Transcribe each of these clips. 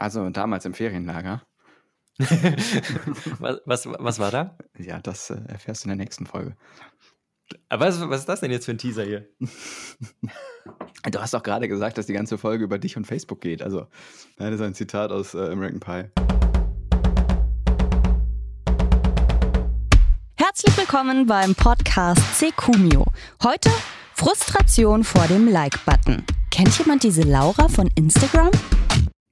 Also damals im Ferienlager. was, was, was war da? Ja, das äh, erfährst du in der nächsten Folge. Aber was, was ist das denn jetzt für ein Teaser hier? Du hast doch gerade gesagt, dass die ganze Folge über dich und Facebook geht. Also, das ist ein Zitat aus äh, American Pie. Herzlich willkommen beim Podcast Secumio. Heute Frustration vor dem Like-Button. Kennt jemand diese Laura von Instagram?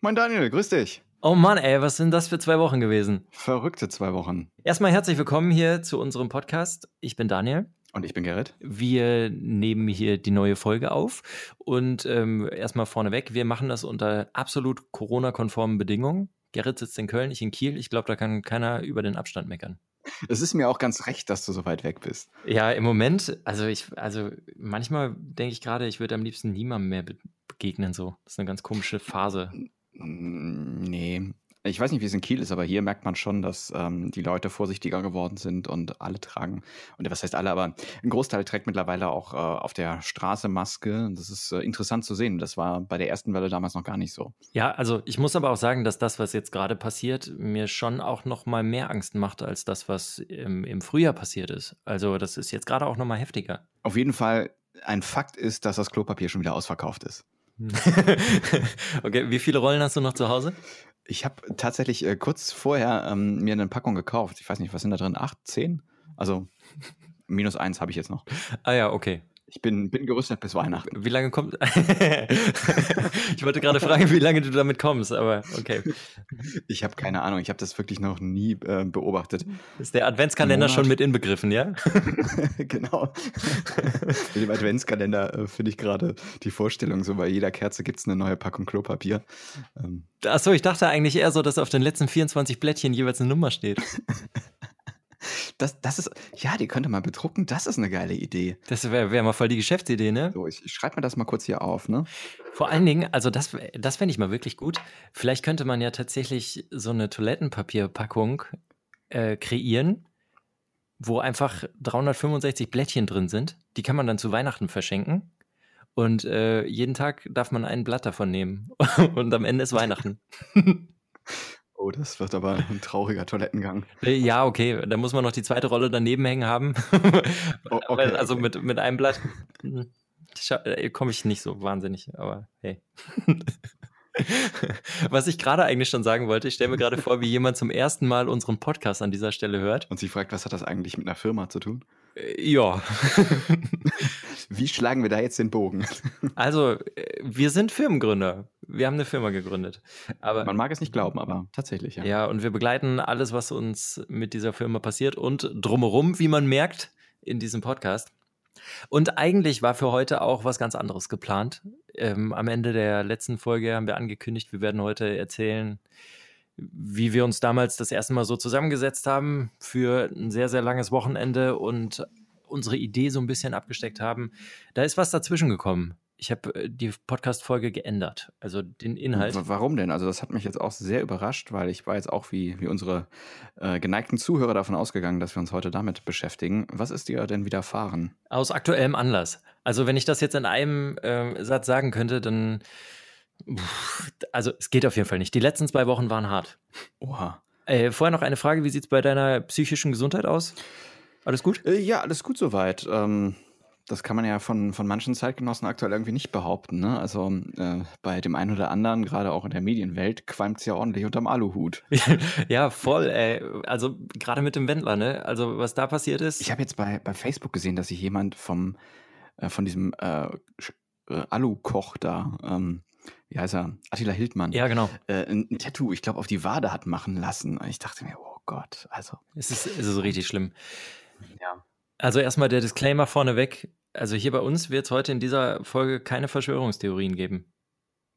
Moin Daniel, grüß dich. Oh Mann, ey, was sind das für zwei Wochen gewesen? Verrückte zwei Wochen. Erstmal herzlich willkommen hier zu unserem Podcast. Ich bin Daniel. Und ich bin Gerrit. Wir nehmen hier die neue Folge auf. Und ähm, erstmal vorneweg, wir machen das unter absolut Corona-konformen Bedingungen. Gerrit sitzt in Köln, ich in Kiel. Ich glaube, da kann keiner über den Abstand meckern. Es ist mir auch ganz recht, dass du so weit weg bist. Ja, im Moment, also ich, also manchmal denke ich gerade, ich würde am liebsten niemandem mehr begegnen. So, das ist eine ganz komische Phase. Nee, ich weiß nicht, wie es in Kiel ist, aber hier merkt man schon, dass ähm, die Leute vorsichtiger geworden sind und alle tragen, und was heißt alle, aber ein Großteil trägt mittlerweile auch äh, auf der Straße Maske. Das ist äh, interessant zu sehen. Das war bei der ersten Welle damals noch gar nicht so. Ja, also ich muss aber auch sagen, dass das, was jetzt gerade passiert, mir schon auch noch mal mehr Angst macht als das, was im, im Frühjahr passiert ist. Also das ist jetzt gerade auch noch mal heftiger. Auf jeden Fall, ein Fakt ist, dass das Klopapier schon wieder ausverkauft ist. okay, wie viele Rollen hast du noch zu Hause? Ich habe tatsächlich äh, kurz vorher ähm, mir eine Packung gekauft. Ich weiß nicht, was sind da drin? Acht, zehn? Also minus eins habe ich jetzt noch. Ah ja, okay. Ich bin, bin gerüstet bis Weihnachten. Wie lange kommt. ich wollte gerade fragen, wie lange du damit kommst, aber okay. Ich habe keine Ahnung. Ich habe das wirklich noch nie äh, beobachtet. Ist der Adventskalender schon mit inbegriffen, ja? genau. mit dem Adventskalender äh, finde ich gerade die Vorstellung, so bei jeder Kerze gibt es eine neue Packung Klopapier. Ähm. Achso, ich dachte eigentlich eher so, dass auf den letzten 24 Blättchen jeweils eine Nummer steht. Das, das ist, ja, die könnte man bedrucken. Das ist eine geile Idee. Das wäre wär mal voll die Geschäftsidee, ne? So, ich, ich schreibe mir das mal kurz hier auf, ne? Vor allen Dingen, also das, das fände ich mal wirklich gut. Vielleicht könnte man ja tatsächlich so eine Toilettenpapierpackung äh, kreieren, wo einfach 365 Blättchen drin sind. Die kann man dann zu Weihnachten verschenken. Und äh, jeden Tag darf man ein Blatt davon nehmen. Und am Ende ist Weihnachten. Oh, das wird aber ein trauriger Toilettengang. Äh, ja, okay, da muss man noch die zweite Rolle daneben hängen haben. oh, okay, also okay. Mit, mit einem Blatt hm, äh, komme ich nicht so wahnsinnig, aber hey. Was ich gerade eigentlich schon sagen wollte, ich stelle mir gerade vor, wie jemand zum ersten Mal unseren Podcast an dieser Stelle hört. Und sie fragt, was hat das eigentlich mit einer Firma zu tun? Äh, ja. Wie schlagen wir da jetzt den Bogen? Also, wir sind Firmengründer. Wir haben eine Firma gegründet. Aber, Man mag es nicht glauben, aber tatsächlich, ja. Ja, und wir begleiten alles, was uns mit dieser Firma passiert und drumherum, wie man merkt, in diesem Podcast. Und eigentlich war für heute auch was ganz anderes geplant. Ähm, am Ende der letzten Folge haben wir angekündigt, wir werden heute erzählen, wie wir uns damals das erste Mal so zusammengesetzt haben für ein sehr, sehr langes Wochenende und unsere Idee so ein bisschen abgesteckt haben. Da ist was dazwischen gekommen. Ich habe äh, die Podcast-Folge geändert, also den Inhalt. Warum denn? Also, das hat mich jetzt auch sehr überrascht, weil ich war jetzt auch wie, wie unsere äh, geneigten Zuhörer davon ausgegangen, dass wir uns heute damit beschäftigen. Was ist dir denn widerfahren? Aus aktuellem Anlass. Also, wenn ich das jetzt in einem äh, Satz sagen könnte, dann also es geht auf jeden Fall nicht. Die letzten zwei Wochen waren hart. Oha. Äh, vorher noch eine Frage, wie sieht es bei deiner psychischen Gesundheit aus? Alles gut? Äh, ja, alles gut soweit. Ähm, das kann man ja von, von manchen Zeitgenossen aktuell irgendwie nicht behaupten. Ne? Also äh, bei dem einen oder anderen, gerade auch in der Medienwelt, qualmt es ja ordentlich unterm Aluhut. ja, voll. Ey. Also gerade mit dem Wendler, ne? Also was da passiert ist. Ich habe jetzt bei, bei Facebook gesehen, dass sich jemand vom, äh, von diesem äh, äh Alu-Koch da ähm, wie heißt er? Attila Hildmann. Ja, genau. Äh, ein, ein, Tattoo, ich glaube, auf die Wade hat machen lassen. Und ich dachte mir, oh Gott, also. Es ist, es ist richtig schlimm. Ja. Also erstmal der Disclaimer vorneweg. Also hier bei uns wird es heute in dieser Folge keine Verschwörungstheorien geben.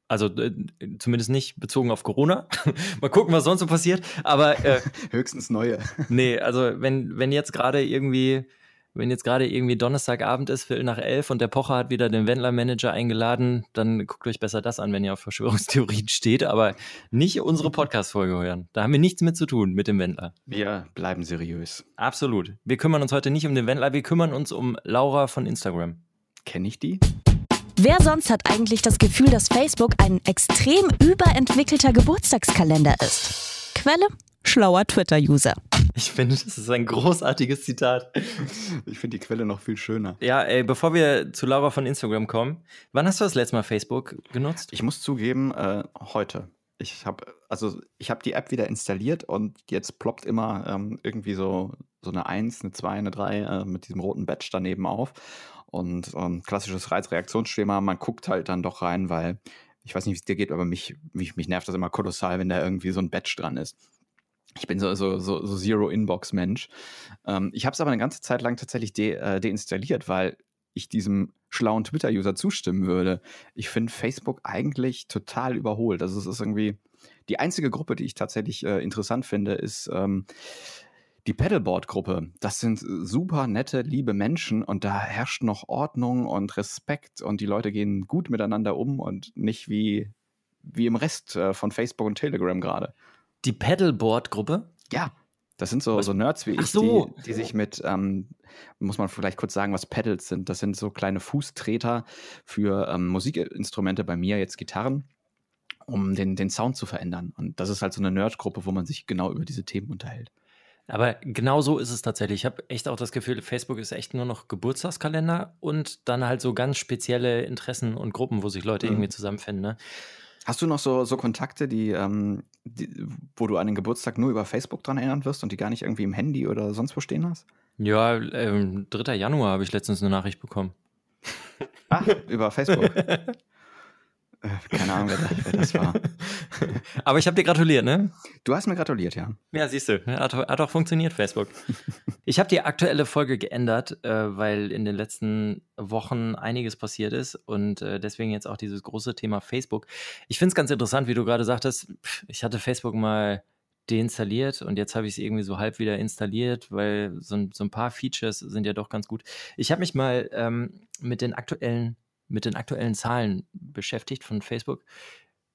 Also äh, zumindest nicht bezogen auf Corona. Mal gucken, was sonst so passiert. Aber äh, höchstens neue. nee, also wenn, wenn jetzt gerade irgendwie wenn jetzt gerade irgendwie Donnerstagabend ist, Viertel nach elf und der Pocher hat wieder den Wendler-Manager eingeladen, dann guckt euch besser das an, wenn ihr auf Verschwörungstheorien steht, aber nicht unsere Podcast-Folge hören. Da haben wir nichts mit zu tun mit dem Wendler. Wir bleiben seriös. Absolut. Wir kümmern uns heute nicht um den Wendler, wir kümmern uns um Laura von Instagram. Kenne ich die? Wer sonst hat eigentlich das Gefühl, dass Facebook ein extrem überentwickelter Geburtstagskalender ist? Quelle? Schlauer Twitter-User. Ich finde, das ist ein großartiges Zitat. Ich finde die Quelle noch viel schöner. Ja, ey, bevor wir zu Laura von Instagram kommen, wann hast du das letzte Mal Facebook genutzt? Ich muss zugeben, äh, heute. Ich habe also ich habe die App wieder installiert und jetzt ploppt immer ähm, irgendwie so, so eine 1, eine 2, eine 3 äh, mit diesem roten Badge daneben auf. Und ähm, klassisches Reizreaktionsschema, man guckt halt dann doch rein, weil ich weiß nicht, wie es dir geht, aber mich, mich, mich nervt das immer kolossal, wenn da irgendwie so ein Badge dran ist. Ich bin so, so, so, so Zero-Inbox-Mensch. Ähm, ich habe es aber eine ganze Zeit lang tatsächlich de, äh, deinstalliert, weil ich diesem schlauen Twitter-User zustimmen würde. Ich finde Facebook eigentlich total überholt. Also es ist irgendwie die einzige Gruppe, die ich tatsächlich äh, interessant finde, ist ähm, die Paddleboard-Gruppe. Das sind super nette, liebe Menschen und da herrscht noch Ordnung und Respekt und die Leute gehen gut miteinander um und nicht wie, wie im Rest äh, von Facebook und Telegram gerade. Die Paddleboard-Gruppe? Ja. Das sind so, so Nerds wie ich, so. die, die, sich mit, ähm, muss man vielleicht kurz sagen, was Pedals sind. Das sind so kleine Fußtreter für ähm, Musikinstrumente, bei mir jetzt Gitarren, um den, den Sound zu verändern. Und das ist halt so eine Nerdgruppe, wo man sich genau über diese Themen unterhält. Aber genau so ist es tatsächlich. Ich habe echt auch das Gefühl, Facebook ist echt nur noch Geburtstagskalender und dann halt so ganz spezielle Interessen und Gruppen, wo sich Leute mhm. irgendwie zusammenfinden. Ne? Hast du noch so, so Kontakte, die, ähm, die, wo du an den Geburtstag nur über Facebook dran erinnern wirst und die gar nicht irgendwie im Handy oder sonst wo stehen hast? Ja, ähm, 3. Januar habe ich letztens eine Nachricht bekommen. Ach, über Facebook. Äh, keine Ahnung, wer, wer, das war. Aber ich habe dir gratuliert, ne? Du hast mir gratuliert, ja. Ja, siehst du. Hat, hat auch funktioniert, Facebook. ich habe die aktuelle Folge geändert, äh, weil in den letzten Wochen einiges passiert ist und äh, deswegen jetzt auch dieses große Thema Facebook. Ich finde es ganz interessant, wie du gerade sagtest, ich hatte Facebook mal deinstalliert und jetzt habe ich es irgendwie so halb wieder installiert, weil so, so, ein paar Features sind ja doch ganz gut. Ich habe mich mal ähm, mit den aktuellen mit den aktuellen Zahlen beschäftigt von Facebook.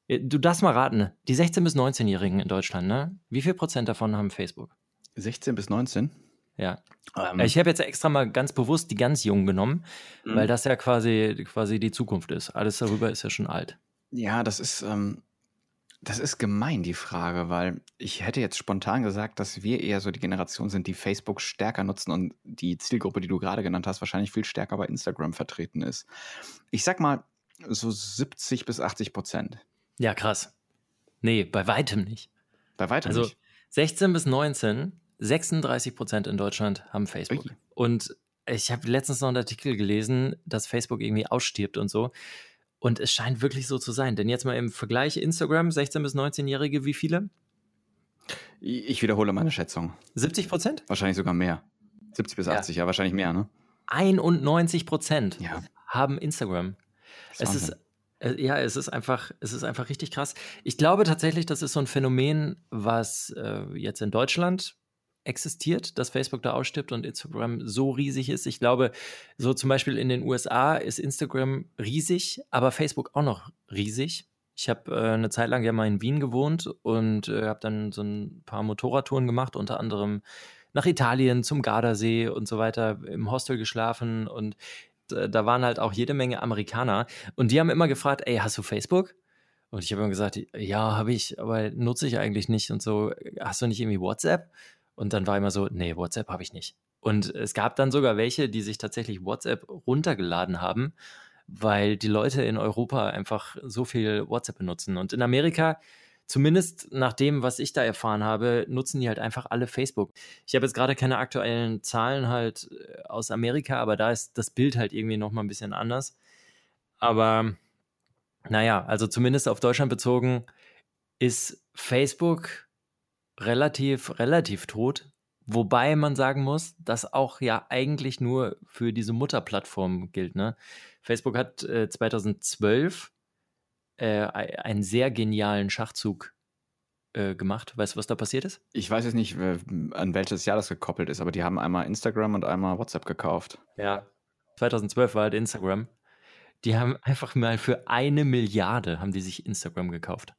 Äh, du darfst mal raten, die 16- bis 19-Jährigen in Deutschland, ne? Wie viel Prozent davon haben Facebook? 16 bis 19? Ja. Ähm. Ich habe jetzt extra mal ganz bewusst die ganz Jungen genommen, mhm. weil das ja quasi, quasi die Zukunft ist. Alles darüber ist ja schon alt. Ja, das ist, ähm, das ist gemein, die Frage, weil ich hätte jetzt spontan gesagt, dass wir eher so die Generation sind, die Facebook stärker nutzen und die Zielgruppe, die du gerade genannt hast, wahrscheinlich viel stärker bei Instagram vertreten ist. Ich sag mal so 70 bis 80 Prozent. Ja, krass. Nee, bei weitem nicht. Bei weitem also, nicht. 16 bis 19, 36 Prozent in Deutschland haben Facebook. Ui. Und ich habe letztens noch einen Artikel gelesen, dass Facebook irgendwie ausstirbt und so. Und es scheint wirklich so zu sein. Denn jetzt mal im Vergleich Instagram, 16- bis 19-Jährige, wie viele? Ich wiederhole meine Schätzung. 70 Prozent? Wahrscheinlich sogar mehr. 70 bis 80, ja, ja wahrscheinlich mehr, ne? 91 Prozent ja. haben Instagram. Es ist, äh, ja, es ist einfach, es ist einfach richtig krass. Ich glaube tatsächlich, das ist so ein Phänomen, was äh, jetzt in Deutschland existiert, dass Facebook da ausstirbt und Instagram so riesig ist. Ich glaube, so zum Beispiel in den USA ist Instagram riesig, aber Facebook auch noch riesig. Ich habe äh, eine Zeit lang ja mal in Wien gewohnt und äh, habe dann so ein paar Motorradtouren gemacht, unter anderem nach Italien zum Gardasee und so weiter, im Hostel geschlafen und äh, da waren halt auch jede Menge Amerikaner und die haben immer gefragt, ey, hast du Facebook? Und ich habe immer gesagt, ja, habe ich, aber nutze ich eigentlich nicht und so. Hast du nicht irgendwie WhatsApp? Und dann war immer so, nee, WhatsApp habe ich nicht. Und es gab dann sogar welche, die sich tatsächlich WhatsApp runtergeladen haben, weil die Leute in Europa einfach so viel WhatsApp benutzen. Und in Amerika, zumindest nach dem, was ich da erfahren habe, nutzen die halt einfach alle Facebook. Ich habe jetzt gerade keine aktuellen Zahlen halt äh, aus Amerika, aber da ist das Bild halt irgendwie nochmal ein bisschen anders. Aber naja, also zumindest auf Deutschland bezogen ist Facebook relativ, relativ tot. Wobei man sagen muss, dass auch ja eigentlich nur für diese Mutterplattform gilt. Ne? Facebook hat äh, 2012 äh, einen sehr genialen Schachzug äh, gemacht. Weißt du, was da passiert ist? Ich weiß jetzt nicht, an welches Jahr das gekoppelt ist, aber die haben einmal Instagram und einmal WhatsApp gekauft. Ja, 2012 war halt Instagram. Die haben einfach mal für eine Milliarde haben die sich Instagram gekauft.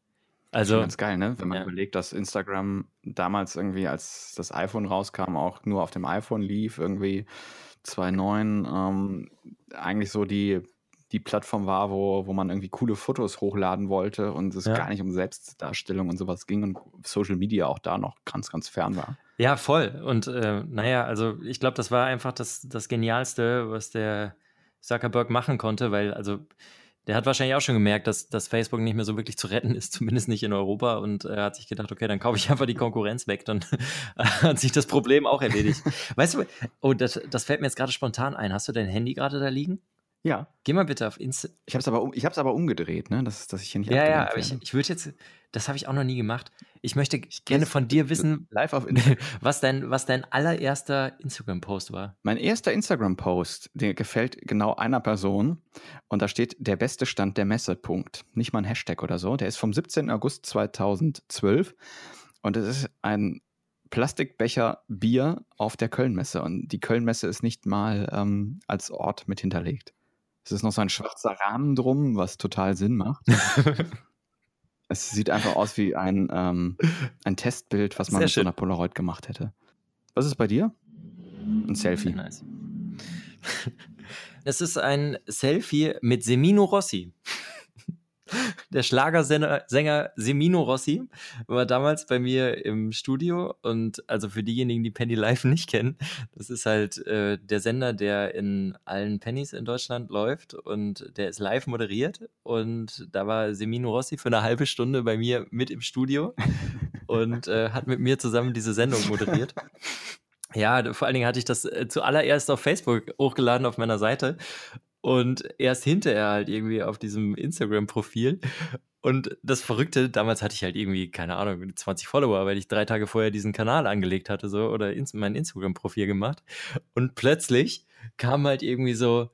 Also ganz geil, ne? Wenn man ja. überlegt, dass Instagram damals irgendwie, als das iPhone rauskam, auch nur auf dem iPhone lief, irgendwie 2.9, ähm, eigentlich so die die Plattform war, wo, wo man irgendwie coole Fotos hochladen wollte und es ja. gar nicht um Selbstdarstellung und sowas ging und Social Media auch da noch ganz, ganz fern war. Ja, voll. Und äh, naja, also ich glaube, das war einfach das, das Genialste, was der Zuckerberg machen konnte, weil also der hat wahrscheinlich auch schon gemerkt, dass, dass Facebook nicht mehr so wirklich zu retten ist, zumindest nicht in Europa. Und er hat sich gedacht, okay, dann kaufe ich einfach die Konkurrenz weg, dann hat sich das Problem auch erledigt. weißt du, oh, das, das fällt mir jetzt gerade spontan ein. Hast du dein Handy gerade da liegen? Ja. Geh mal bitte auf Insta. Ich habe es aber, ich aber umgedreht, ne? dass, dass ich hier nicht Ja, ja, aber ich, ich würde jetzt, das habe ich auch noch nie gemacht. Ich möchte ich gerne von dir wissen, live auf was dein, was dein allererster Instagram-Post war. Mein erster Instagram-Post, der gefällt genau einer Person und da steht der beste Stand der Messe, Punkt. Nicht mal ein Hashtag oder so. Der ist vom 17. August 2012 und es ist ein Plastikbecher Bier auf der Kölnmesse und die Kölnmesse ist nicht mal ähm, als Ort mit hinterlegt. Es ist noch so ein schwarzer Rahmen drum, was total Sinn macht. es sieht einfach aus wie ein, ähm, ein Testbild, was man Sehr mit schön. so einer Polaroid gemacht hätte. Was ist bei dir? Ein Selfie. Nice. Es ist ein Selfie mit Semino Rossi der Schlagersänger Semino Rossi war damals bei mir im Studio. Und also für diejenigen, die Penny Live nicht kennen, das ist halt äh, der Sender, der in allen Pennys in Deutschland läuft. Und der ist live moderiert. Und da war Semino Rossi für eine halbe Stunde bei mir mit im Studio und äh, hat mit mir zusammen diese Sendung moderiert. Ja, vor allen Dingen hatte ich das äh, zuallererst auf Facebook hochgeladen auf meiner Seite und erst hinterher halt irgendwie auf diesem Instagram-Profil. Und das Verrückte, damals hatte ich halt irgendwie, keine Ahnung, 20 Follower, weil ich drei Tage vorher diesen Kanal angelegt hatte, so, oder ins, mein Instagram-Profil gemacht. Und plötzlich kamen halt irgendwie so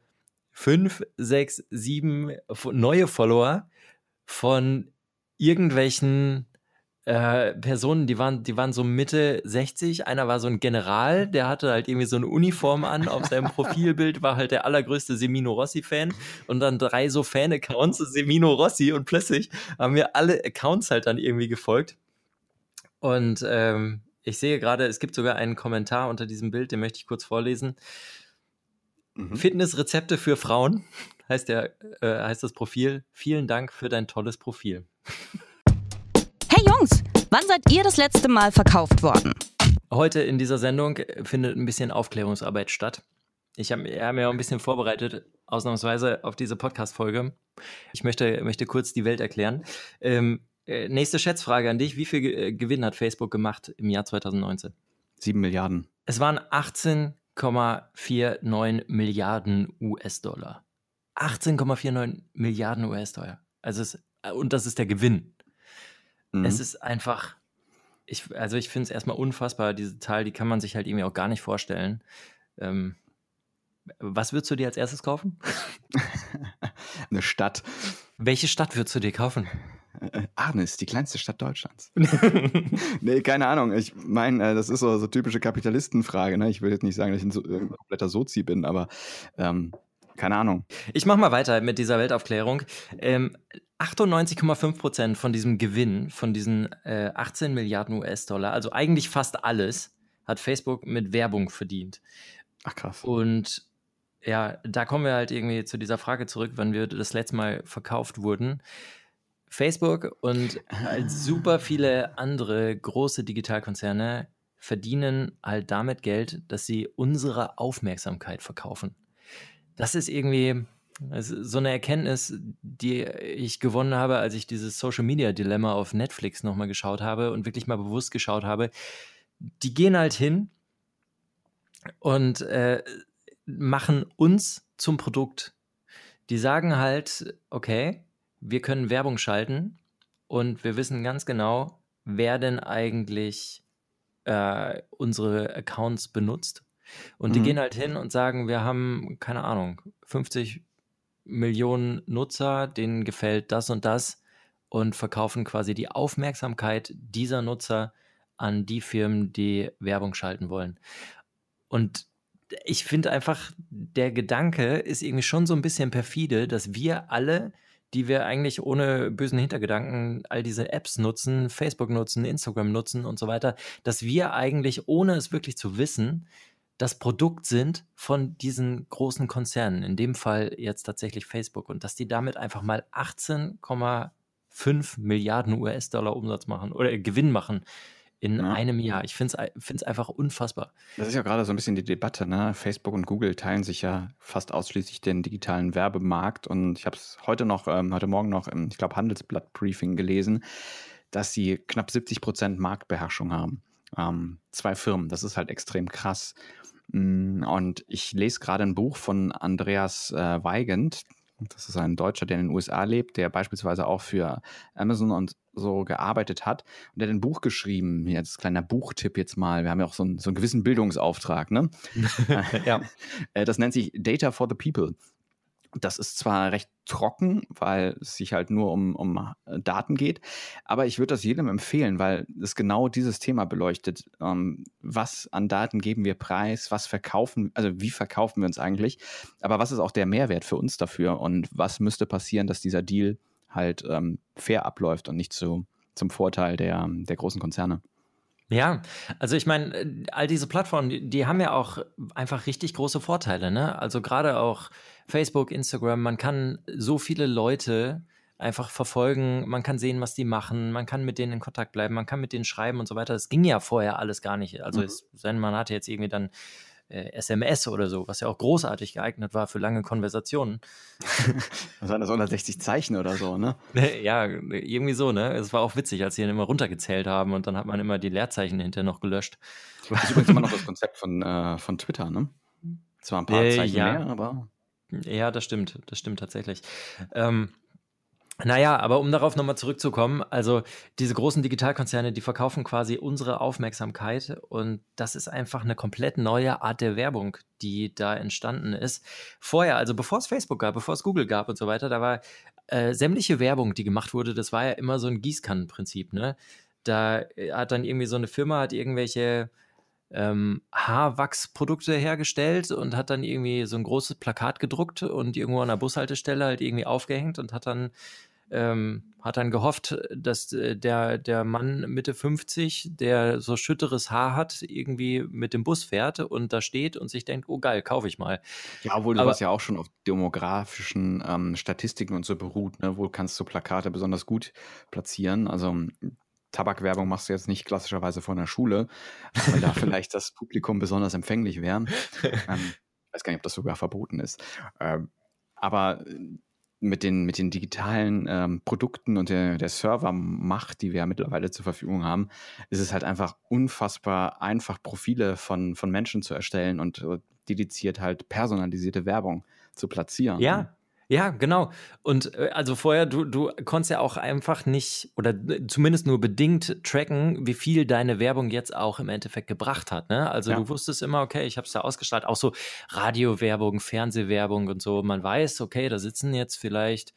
fünf, sechs, sieben neue Follower von irgendwelchen äh, Personen, die waren, die waren so Mitte 60. Einer war so ein General, der hatte halt irgendwie so eine Uniform an. Auf seinem Profilbild war halt der allergrößte Semino Rossi-Fan. Und dann drei so Fan-Accounts, Semino Rossi. Und plötzlich haben mir alle Accounts halt dann irgendwie gefolgt. Und ähm, ich sehe gerade, es gibt sogar einen Kommentar unter diesem Bild, den möchte ich kurz vorlesen. Mhm. Fitnessrezepte für Frauen heißt, der, äh, heißt das Profil. Vielen Dank für dein tolles Profil. Jungs, wann seid ihr das letzte Mal verkauft worden? Heute in dieser Sendung findet ein bisschen Aufklärungsarbeit statt. Ich habe hab mir auch ein bisschen vorbereitet, ausnahmsweise auf diese Podcast-Folge. Ich möchte, möchte kurz die Welt erklären. Ähm, äh, nächste Schätzfrage an dich. Wie viel äh, Gewinn hat Facebook gemacht im Jahr 2019? Sieben Milliarden. Es waren 18,49 Milliarden US-Dollar. 18,49 Milliarden US-Dollar. Also es, und das ist der Gewinn. Mhm. Es ist einfach, ich, also ich finde es erstmal unfassbar, diese Zahl, die kann man sich halt irgendwie auch gar nicht vorstellen. Ähm, was würdest du dir als erstes kaufen? Eine Stadt. Welche Stadt würdest du dir kaufen? Äh, Arnis, die kleinste Stadt Deutschlands. nee, keine Ahnung. Ich meine, äh, das ist so, so typische Kapitalistenfrage. Ne? Ich will jetzt nicht sagen, dass ich ein, so, ein kompletter Sozi bin, aber ähm, keine Ahnung. Ich mache mal weiter mit dieser Weltaufklärung. Ähm, 98,5 Prozent von diesem Gewinn, von diesen äh, 18 Milliarden US-Dollar, also eigentlich fast alles, hat Facebook mit Werbung verdient. Ach krass. Und ja, da kommen wir halt irgendwie zu dieser Frage zurück, wann wir das letzte Mal verkauft wurden. Facebook und halt super viele andere große Digitalkonzerne verdienen halt damit Geld, dass sie unsere Aufmerksamkeit verkaufen. Das ist irgendwie, so eine Erkenntnis, die ich gewonnen habe, als ich dieses Social Media Dilemma auf Netflix nochmal geschaut habe und wirklich mal bewusst geschaut habe. Die gehen halt hin und äh, machen uns zum Produkt. Die sagen halt, okay, wir können Werbung schalten und wir wissen ganz genau, wer denn eigentlich äh, unsere Accounts benutzt. Und mhm. die gehen halt hin und sagen, wir haben, keine Ahnung, 50 Millionen Nutzer, denen gefällt das und das und verkaufen quasi die Aufmerksamkeit dieser Nutzer an die Firmen, die Werbung schalten wollen. Und ich finde einfach, der Gedanke ist irgendwie schon so ein bisschen perfide, dass wir alle, die wir eigentlich ohne bösen Hintergedanken all diese Apps nutzen, Facebook nutzen, Instagram nutzen und so weiter, dass wir eigentlich, ohne es wirklich zu wissen, das Produkt sind von diesen großen Konzernen, in dem Fall jetzt tatsächlich Facebook, und dass die damit einfach mal 18,5 Milliarden US-Dollar Umsatz machen oder Gewinn machen in ja. einem Jahr. Ich finde es einfach unfassbar. Das ist ja gerade so ein bisschen die Debatte. Ne? Facebook und Google teilen sich ja fast ausschließlich den digitalen Werbemarkt. Und ich habe es heute noch, ähm, heute Morgen noch im, ich glaube, Handelsblatt-Briefing gelesen, dass sie knapp 70 Prozent Marktbeherrschung haben. Ähm, zwei Firmen, das ist halt extrem krass. Mm, und ich lese gerade ein Buch von Andreas äh, Weigand, das ist ein Deutscher, der in den USA lebt, der beispielsweise auch für Amazon und so gearbeitet hat. Und der hat ein Buch geschrieben, jetzt kleiner Buchtipp jetzt mal. Wir haben ja auch so einen, so einen gewissen Bildungsauftrag, ne? ja. Äh, das nennt sich Data for the People. Das ist zwar recht trocken, weil es sich halt nur um, um äh, Daten geht, aber ich würde das jedem empfehlen, weil es genau dieses Thema beleuchtet. Ähm, was an Daten geben wir preis, was verkaufen, also wie verkaufen wir uns eigentlich, aber was ist auch der Mehrwert für uns dafür und was müsste passieren, dass dieser Deal halt ähm, fair abläuft und nicht zu, zum Vorteil der, der großen Konzerne. Ja, also ich meine, äh, all diese Plattformen, die, die, haben ja auch einfach richtig große Vorteile, ne? Also gerade auch Facebook, Instagram, man kann so viele Leute einfach verfolgen, man kann sehen, was die machen, man kann mit denen in Kontakt bleiben, man kann mit denen schreiben und so weiter. Das ging ja vorher alles gar nicht. Also mhm. es, man hatte jetzt irgendwie dann SMS oder so, was ja auch großartig geeignet war für lange Konversationen. Was waren das 160 Zeichen oder so, ne? ja, irgendwie so, ne? Es war auch witzig, als sie dann immer runtergezählt haben und dann hat man immer die Leerzeichen hinterher noch gelöscht. Das ist übrigens immer noch das Konzept von, äh, von Twitter, ne? Zwar ein paar äh, Zeichen ja. mehr, aber. Ja, das stimmt, das stimmt tatsächlich. Ähm, naja, aber um darauf nochmal zurückzukommen, also diese großen Digitalkonzerne, die verkaufen quasi unsere Aufmerksamkeit und das ist einfach eine komplett neue Art der Werbung, die da entstanden ist. Vorher, also bevor es Facebook gab, bevor es Google gab und so weiter, da war äh, sämtliche Werbung, die gemacht wurde, das war ja immer so ein Gießkannenprinzip, ne? Da äh, hat dann irgendwie so eine Firma, hat irgendwelche ähm, Haarwachsprodukte hergestellt und hat dann irgendwie so ein großes Plakat gedruckt und irgendwo an der Bushaltestelle halt irgendwie aufgehängt und hat dann ähm, hat dann gehofft, dass äh, der, der Mann Mitte 50, der so schütteres Haar hat, irgendwie mit dem Bus fährt und da steht und sich denkt, oh geil, kaufe ich mal. Ja, obwohl sowas ja auch schon auf demografischen ähm, Statistiken und so beruht. Ne? Wohl kannst du Plakate besonders gut platzieren. Also Tabakwerbung machst du jetzt nicht klassischerweise vor einer Schule, weil da vielleicht das Publikum besonders empfänglich wäre. Ähm, ich weiß gar nicht, ob das sogar verboten ist. Ähm, aber mit den, mit den digitalen ähm, Produkten und der, der Servermacht, die wir ja mittlerweile zur Verfügung haben, ist es halt einfach unfassbar einfach, Profile von, von Menschen zu erstellen und äh, dediziert halt personalisierte Werbung zu platzieren. Ja, ja, genau. Und äh, also vorher, du, du konntest ja auch einfach nicht oder äh, zumindest nur bedingt tracken, wie viel deine Werbung jetzt auch im Endeffekt gebracht hat. Ne? Also ja. du wusstest immer, okay, ich habe es da ausgestrahlt, auch so Radiowerbung, Fernsehwerbung und so. Man weiß, okay, da sitzen jetzt vielleicht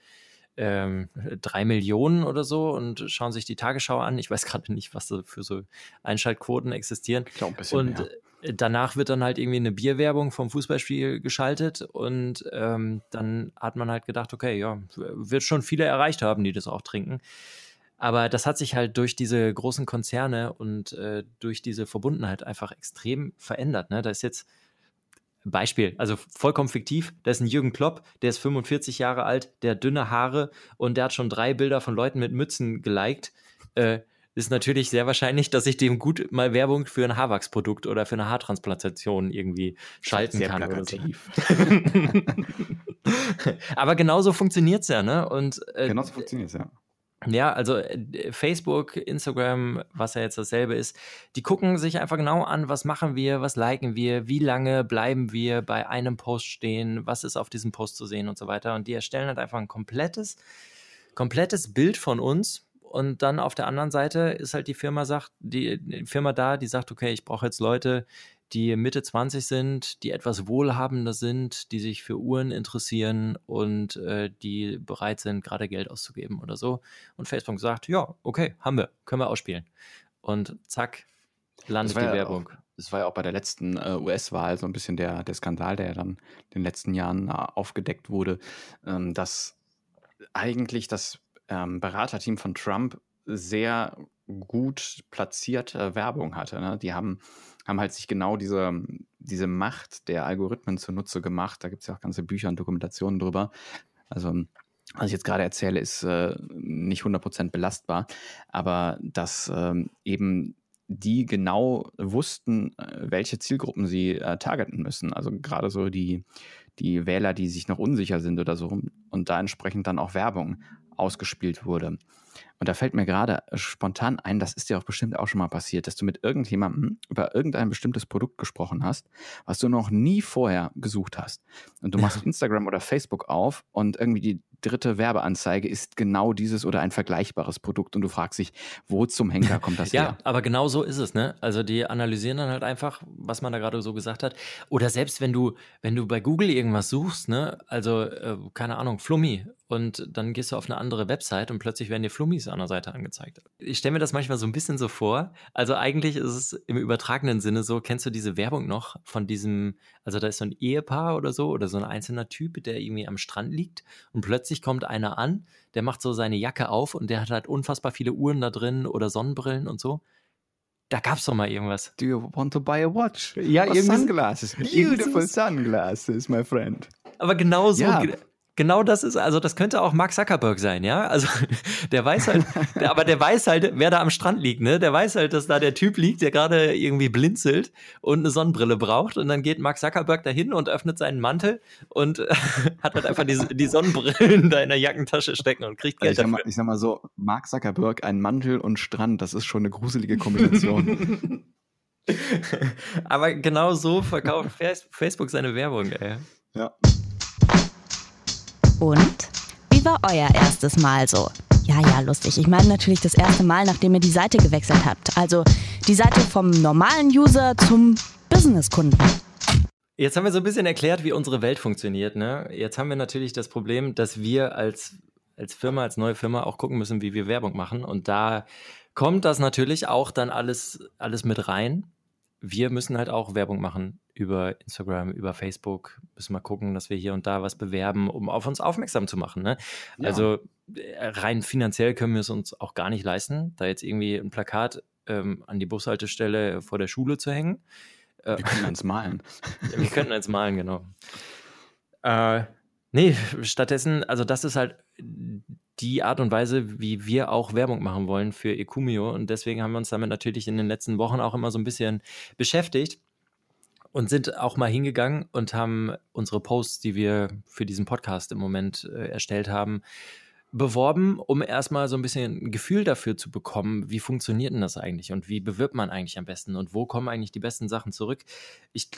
ähm, drei Millionen oder so und schauen sich die Tagesschau an. Ich weiß gerade nicht, was da für so Einschaltquoten existieren. Ich glaube ein bisschen und mehr danach wird dann halt irgendwie eine Bierwerbung vom Fußballspiel geschaltet und ähm, dann hat man halt gedacht, okay, ja, wird schon viele erreicht haben, die das auch trinken. Aber das hat sich halt durch diese großen Konzerne und äh, durch diese Verbundenheit einfach extrem verändert. Ne? Da ist jetzt Beispiel, also vollkommen fiktiv, da ist ein Jürgen Klopp, der ist 45 Jahre alt, der hat dünne Haare und der hat schon drei Bilder von Leuten mit Mützen geliked. Äh, ist natürlich sehr wahrscheinlich, dass ich dem gut mal Werbung für ein Haarwachsprodukt oder für eine Haartransplantation irgendwie schalten sehr kann. Plakativ. So. Aber genauso funktioniert es ja, ne? Und, äh, genauso funktioniert es, ja. Ja, also äh, Facebook, Instagram, was ja jetzt dasselbe ist, die gucken sich einfach genau an, was machen wir, was liken wir, wie lange bleiben wir bei einem Post stehen, was ist auf diesem Post zu sehen und so weiter. Und die erstellen halt einfach ein komplettes, komplettes Bild von uns, und dann auf der anderen Seite ist halt die Firma sagt, die, Firma da, die sagt, okay, ich brauche jetzt Leute, die Mitte 20 sind, die etwas wohlhabender sind, die sich für Uhren interessieren und äh, die bereit sind, gerade Geld auszugeben oder so. Und Facebook sagt, ja, okay, haben wir, können wir ausspielen. Und zack, landet die ja Werbung. Auch, das war ja auch bei der letzten äh, US-Wahl so ein bisschen der, der Skandal, der ja dann in den letzten Jahren äh, aufgedeckt wurde, ähm, dass eigentlich das ähm, Beraterteam von Trump sehr gut platzierte Werbung hatte. Ne? Die haben, haben halt sich genau diese, diese Macht der Algorithmen zunutze gemacht. Da gibt es ja auch ganze Bücher und Dokumentationen drüber. Also was ich jetzt gerade erzähle, ist äh, nicht 100% belastbar, aber dass ähm, eben die genau wussten, äh, welche Zielgruppen sie äh, targeten müssen. Also gerade so die, die Wähler, die sich noch unsicher sind oder so, und da entsprechend dann auch Werbung ausgespielt wurde. Und da fällt mir gerade spontan ein, das ist dir auch bestimmt auch schon mal passiert, dass du mit irgendjemandem über irgendein bestimmtes Produkt gesprochen hast, was du noch nie vorher gesucht hast. Und du machst ja. Instagram oder Facebook auf und irgendwie die dritte Werbeanzeige ist genau dieses oder ein vergleichbares Produkt und du fragst dich, wo zum Henker kommt das ja, her? Ja, aber genau so ist es, ne? Also die analysieren dann halt einfach, was man da gerade so gesagt hat. Oder selbst wenn du, wenn du bei Google irgendwas suchst, ne? Also, äh, keine Ahnung, Flummi und dann gehst du auf eine andere Website und plötzlich werden dir Flummis an der Seite angezeigt. Ich stelle mir das manchmal so ein bisschen so vor. Also eigentlich ist es im übertragenen Sinne so, kennst du diese Werbung noch von diesem, also da ist so ein Ehepaar oder so oder so ein einzelner Typ, der irgendwie am Strand liegt und plötzlich kommt einer an, der macht so seine Jacke auf und der hat halt unfassbar viele Uhren da drin oder Sonnenbrillen und so. Da gab's doch mal irgendwas. Do you want to buy a watch? Ja, Or irgendwie. Sunglasses. Beautiful sunglasses, my friend. Aber genau so, Ja. Genau das ist, also das könnte auch Mark Zuckerberg sein, ja? Also der weiß halt, der, aber der weiß halt, wer da am Strand liegt, ne? Der weiß halt, dass da der Typ liegt, der gerade irgendwie blinzelt und eine Sonnenbrille braucht und dann geht Mark Zuckerberg dahin und öffnet seinen Mantel und hat halt einfach die, die Sonnenbrillen da in der Jackentasche stecken und kriegt Also Geld ich, sag mal, dafür. ich sag mal so, Mark Zuckerberg, ein Mantel und Strand, das ist schon eine gruselige Kombination. aber genau so verkauft Face- Facebook seine Werbung, ey. ja. Und? Wie war euer erstes Mal so? Ja, ja, lustig. Ich meine natürlich das erste Mal, nachdem ihr die Seite gewechselt habt. Also die Seite vom normalen User zum Business-Kunden. Jetzt haben wir so ein bisschen erklärt, wie unsere Welt funktioniert. Ne? Jetzt haben wir natürlich das Problem, dass wir als, als Firma, als neue Firma auch gucken müssen, wie wir Werbung machen. Und da kommt das natürlich auch dann alles, alles mit rein. Wir müssen halt auch Werbung machen über Instagram, über Facebook. Müssen mal gucken, dass wir hier und da was bewerben, um auf uns aufmerksam zu machen. Ne? Ja. Also äh, rein finanziell können wir es uns auch gar nicht leisten, da jetzt irgendwie ein Plakat ähm, an die Bushaltestelle vor der Schule zu hängen. Äh, Wir können eins malen. Wir könnten eins malen, genau. Äh, nee, stattdessen, also das ist halt die Art und Weise, wie wir auch Werbung machen wollen für Ecumio. Und deswegen haben wir uns damit natürlich in den letzten Wochen auch immer so ein bisschen beschäftigt und sind auch mal hingegangen und haben unsere Posts, die wir für diesen Podcast im Moment äh, erstellt haben, beworben, um erstmal so ein bisschen ein Gefühl dafür zu bekommen, wie funktioniert denn das eigentlich und wie bewirbt man eigentlich am besten und wo kommen eigentlich die besten Sachen zurück. Ich,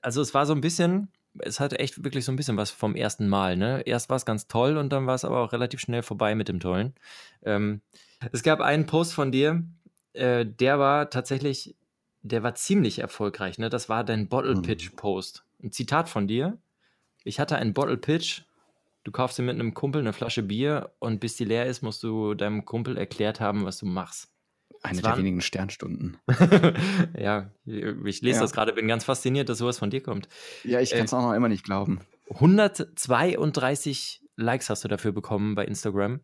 also es war so ein bisschen, es hatte echt wirklich so ein bisschen was vom ersten Mal. Ne? Erst war es ganz toll und dann war es aber auch relativ schnell vorbei mit dem Tollen. Ähm, es gab einen Post von dir, äh, der war tatsächlich, der war ziemlich erfolgreich. Ne? Das war dein Bottle Mhm. Pitch Post. Ein Zitat von dir. Ich hatte einen Bottle Pitch. Du kaufst dir mit einem Kumpel eine Flasche Bier und bis die leer ist, musst du deinem Kumpel erklärt haben, was du machst. Eine der wenigen Sternstunden. ja, ich lese Ja. das gerade, bin ganz fasziniert, dass sowas von dir kommt. Ja, ich Äh, kann es auch noch immer nicht glauben. 132 Likes hast du dafür bekommen bei Instagram,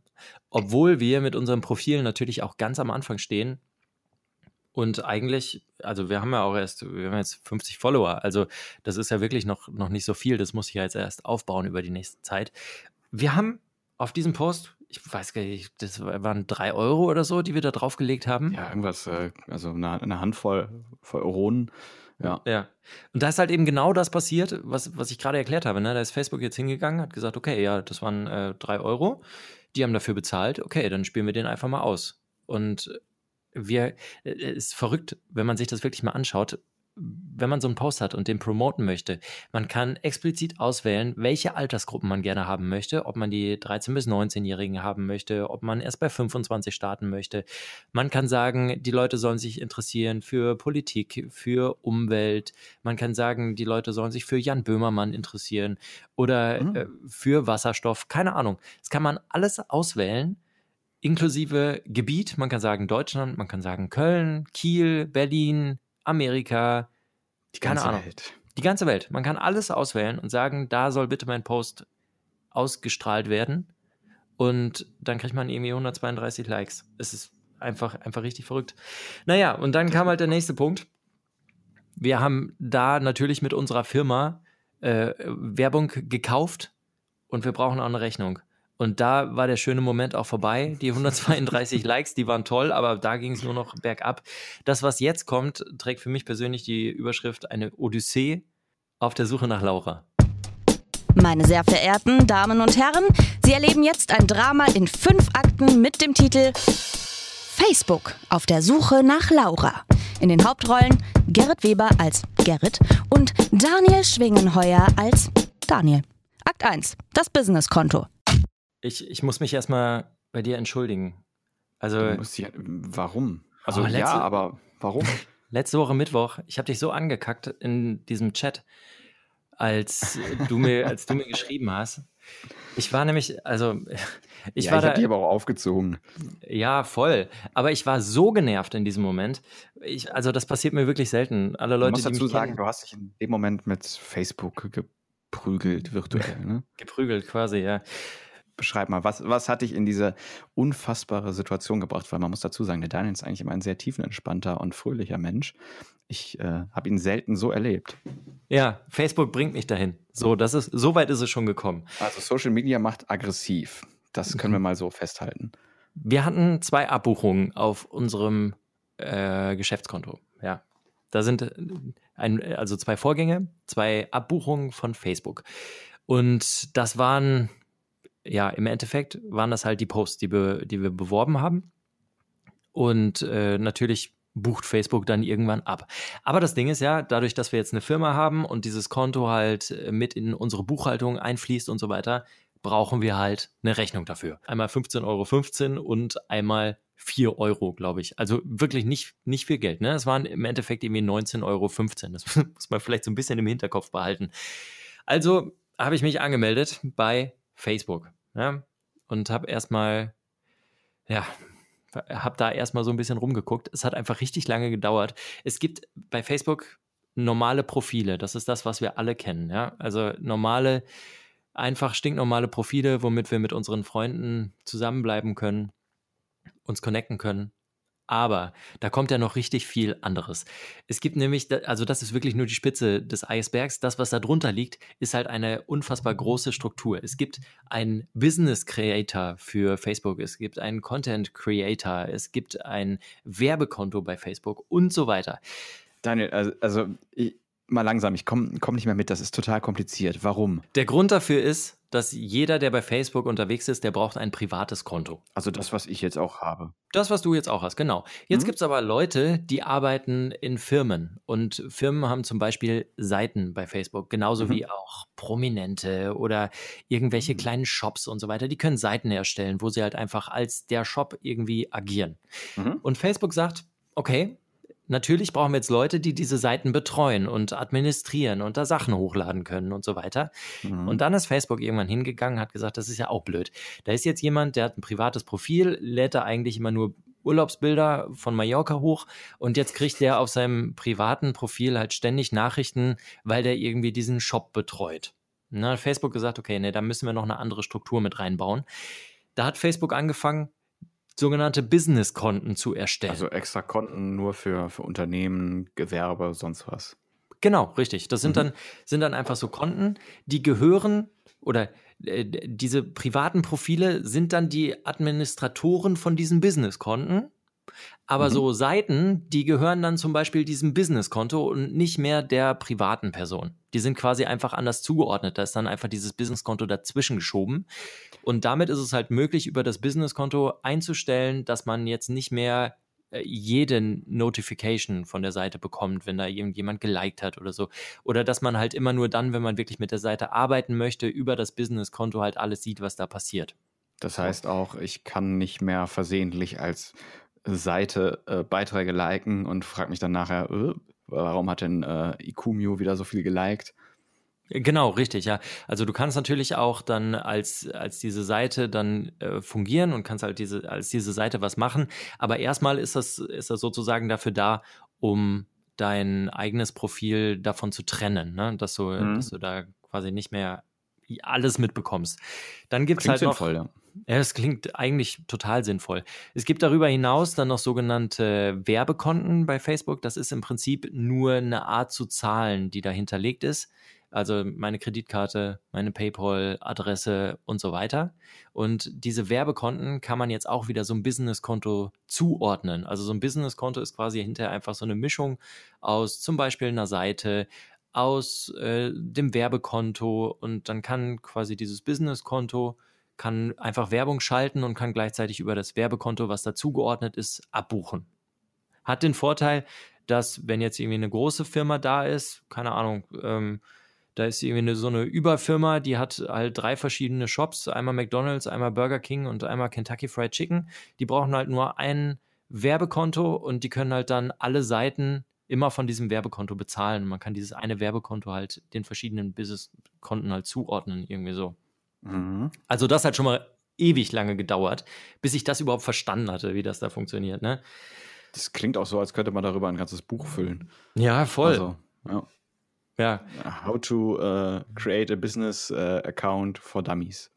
obwohl wir mit unserem Profil natürlich auch ganz am Anfang stehen. Und eigentlich, also wir haben ja auch erst, wir haben jetzt 50 Follower, also das ist ja wirklich noch, noch nicht so viel, das muss ich ja jetzt erst aufbauen über die nächste Zeit. Wir haben auf diesem Post, ich weiß gar nicht, das waren drei Euro oder so, die wir da draufgelegt haben. Ja, irgendwas, äh, also eine, eine Handvoll voll Euronen. Ja. Ja. Und da ist halt eben genau das passiert, was, was ich gerade erklärt habe. Ne? Da ist Facebook jetzt hingegangen, hat gesagt, okay, ja, das waren äh, drei Euro. Die haben dafür bezahlt. Okay, dann spielen wir den einfach mal aus. Und wir, äh, ist verrückt, wenn man sich das wirklich mal anschaut. Wenn man so einen Post hat und den promoten möchte, man kann explizit auswählen, welche Altersgruppen man gerne haben möchte, ob man die 13- bis 19-Jährigen haben möchte, ob man erst bei 25 starten möchte. Man kann sagen, die Leute sollen sich interessieren für Politik, für Umwelt. Man kann sagen, die Leute sollen sich für Jan Böhmermann interessieren oder Mhm. äh, für Wasserstoff. Keine Ahnung. Das kann man alles auswählen, inklusive Gebiet. Man kann sagen Deutschland, man kann sagen Köln, Kiel, Berlin, Amerika. Die Keine ganze Ahnung. Welt. Die ganze Welt. Man kann alles auswählen und sagen, da soll bitte mein Post ausgestrahlt werden. Und dann kriegt man irgendwie 132 Likes. Es ist einfach, einfach richtig verrückt. Naja, und dann kam halt der nächste Punkt. wir haben da natürlich mit unserer Firma äh, Werbung gekauft und wir brauchen auch eine Rechnung. Und da war der schöne Moment auch vorbei. Die 132 Likes, die waren toll, aber da ging es nur noch bergab. Das, was jetzt kommt, trägt für mich persönlich die Überschrift eine Odyssee auf der Suche nach Laura. Meine sehr verehrten Damen und Herren, Sie erleben jetzt ein Drama in fünf Akten mit dem Titel Facebook auf der Suche nach Laura. In den Hauptrollen Gerrit Weber als Gerrit und Daniel Schwingenheuer als Daniel. Akt 1, das Businesskonto. Ich, ich muss mich erstmal bei dir entschuldigen. Also, ja, warum? Also Oh, letzte- ja, aber warum? letzte Woche Mittwoch, ich habe dich so angekackt in diesem Chat, als du mir, als du mir geschrieben hast. Ich war nämlich, also ich ja, war ich da, hab die aber auch aufgezogen. ja voll, aber ich war so genervt in diesem Moment. Ich, also das passiert mir wirklich selten. Alle Du Leute, musst die dazu sagen, kennen, du hast dich in dem Moment mit Facebook geprügelt, virtuell. Ne? geprügelt quasi, ja. Beschreib mal, was, was hat dich in diese unfassbare Situation gebracht? Weil man muss dazu sagen, der Daniel ist eigentlich immer ein sehr tiefenentspannter und fröhlicher Mensch. Ich äh, habe ihn selten so erlebt. Ja, Facebook bringt mich dahin. So, das ist, so weit ist es schon gekommen. Also Social Media macht aggressiv. Das können Mhm. wir mal so festhalten. Wir hatten zwei Abbuchungen auf unserem äh, Geschäftskonto. Ja, da sind äh, ein, also zwei Vorgänge, zwei Abbuchungen von Facebook. Und das waren, ja, im Endeffekt waren das halt die Posts, die wir, die wir beworben haben. Und äh, natürlich bucht Facebook dann irgendwann ab. Aber das Ding ist ja, dadurch, dass wir jetzt eine Firma haben und dieses Konto halt äh, mit in unsere Buchhaltung einfließt und so weiter, brauchen wir halt eine Rechnung dafür. Einmal 15,15 Euro und einmal 4 Euro, glaube ich. Also wirklich nicht, nicht viel Geld. Ne? Es waren im Endeffekt irgendwie 19,15 Euro. Das muss man vielleicht so ein bisschen im Hinterkopf behalten. Also habe ich mich angemeldet bei Facebook ja? und habe erstmal, ja, habe da erstmal so ein bisschen rumgeguckt. Es hat einfach richtig lange gedauert. Es gibt bei Facebook normale Profile. Das ist das, was wir alle kennen. Ja? Also normale, einfach stinknormale Profile, womit wir mit unseren Freunden zusammenbleiben können, uns connecten können. Aber da kommt ja noch richtig viel anderes. Es gibt nämlich, also das ist wirklich nur die Spitze des Eisbergs. Das, was da drunter liegt, ist halt eine unfassbar große Struktur. Es gibt einen Business Creator für Facebook, es gibt einen Content Creator, es gibt ein Werbekonto bei Facebook und so weiter. Daniel, also, also ich, mal langsam, ich komme komm nicht mehr mit, das ist total kompliziert. Warum? Der Grund dafür ist, dass jeder, der bei Facebook unterwegs ist, der braucht ein privates Konto. Also das, was ich jetzt auch habe. Das, was du jetzt auch hast, genau. Jetzt Mhm. gibt es aber Leute, die arbeiten in Firmen. Und Firmen haben zum Beispiel Seiten bei Facebook, genauso Mhm. wie auch Prominente oder irgendwelche Mhm. kleinen Shops und so weiter. Die können Seiten erstellen, wo sie halt einfach als der Shop irgendwie agieren. Mhm. Und Facebook sagt, okay, natürlich brauchen wir jetzt Leute, die diese Seiten betreuen und administrieren und da Sachen hochladen können und so weiter. Mhm. Und dann ist Facebook irgendwann hingegangen, hat gesagt, das ist ja auch blöd. Da ist jetzt jemand, der hat ein privates Profil, lädt da eigentlich immer nur Urlaubsbilder von Mallorca hoch und jetzt kriegt der auf seinem privaten Profil halt ständig Nachrichten, weil der irgendwie diesen Shop betreut. Na, hat Facebook gesagt, okay, nee, da müssen wir noch eine andere Struktur mit reinbauen. Da hat Facebook angefangen, sogenannte Business-Konten zu erstellen. also extra Konten nur für, für Unternehmen, Gewerbe, sonst was. Genau, richtig. Das sind, Mhm. dann, sind dann einfach so Konten, die gehören oder äh, diese privaten Profile sind dann die Administratoren von diesen Business-Konten. Aber Mhm. so Seiten, die gehören dann zum Beispiel diesem Business-Konto und nicht mehr der privaten Person. Die sind quasi einfach anders zugeordnet. Da ist dann einfach dieses Business-Konto dazwischen geschoben. Und damit ist es halt möglich, über das Business-Konto einzustellen, dass man jetzt nicht mehr äh, jede Notification von der Seite bekommt, wenn da irgendjemand geliked hat oder so. Oder dass man halt immer nur dann, wenn man wirklich mit der Seite arbeiten möchte, über das Business-Konto halt alles sieht, was da passiert. Das heißt auch, ich kann nicht mehr versehentlich als Seite äh, Beiträge liken und frage mich dann nachher, äh, warum hat denn äh, IQMU wieder so viel geliked? Genau, richtig, ja. Also du kannst natürlich auch dann als, als diese Seite dann äh, fungieren und kannst halt diese, als diese Seite was machen. Aber erstmal ist das, ist das sozusagen dafür da, um dein eigenes Profil davon zu trennen, ne? dass, du, Mhm. dass du da quasi nicht mehr alles mitbekommst. Dann gibt es halt noch. sinnvoll, ja. Ja, das klingt eigentlich total sinnvoll. Es gibt darüber hinaus dann noch sogenannte Werbekonten bei Facebook. Das ist im Prinzip nur eine Art zu zahlen, die da hinterlegt ist. Also meine Kreditkarte, meine PayPal-Adresse und so weiter. Und diese Werbekonten kann man jetzt auch wieder so ein Businesskonto zuordnen. Also so ein Businesskonto ist quasi hinterher einfach so eine Mischung aus zum Beispiel einer Seite, aus äh, dem Werbekonto und dann kann quasi dieses Businesskonto kann einfach Werbung schalten und kann gleichzeitig über das Werbekonto, was dazugeordnet ist, abbuchen. Hat den Vorteil, dass wenn jetzt irgendwie eine große Firma da ist, keine Ahnung, ähm, da ist irgendwie eine, so eine Überfirma, die hat halt drei verschiedene Shops, einmal McDonald's, einmal Burger King und einmal Kentucky Fried Chicken. Die brauchen halt nur ein Werbekonto und die können halt dann alle Seiten immer von diesem Werbekonto bezahlen. Man kann dieses eine Werbekonto halt den verschiedenen Businesskonten halt zuordnen, irgendwie so. Mhm. Also das hat schon mal ewig lange gedauert, bis ich das überhaupt verstanden hatte, wie das da funktioniert. Ne? Das klingt auch so, als könnte man darüber ein ganzes Buch füllen. Ja, voll. Also, ja. ja. How to uh, create a business uh, account for dummies.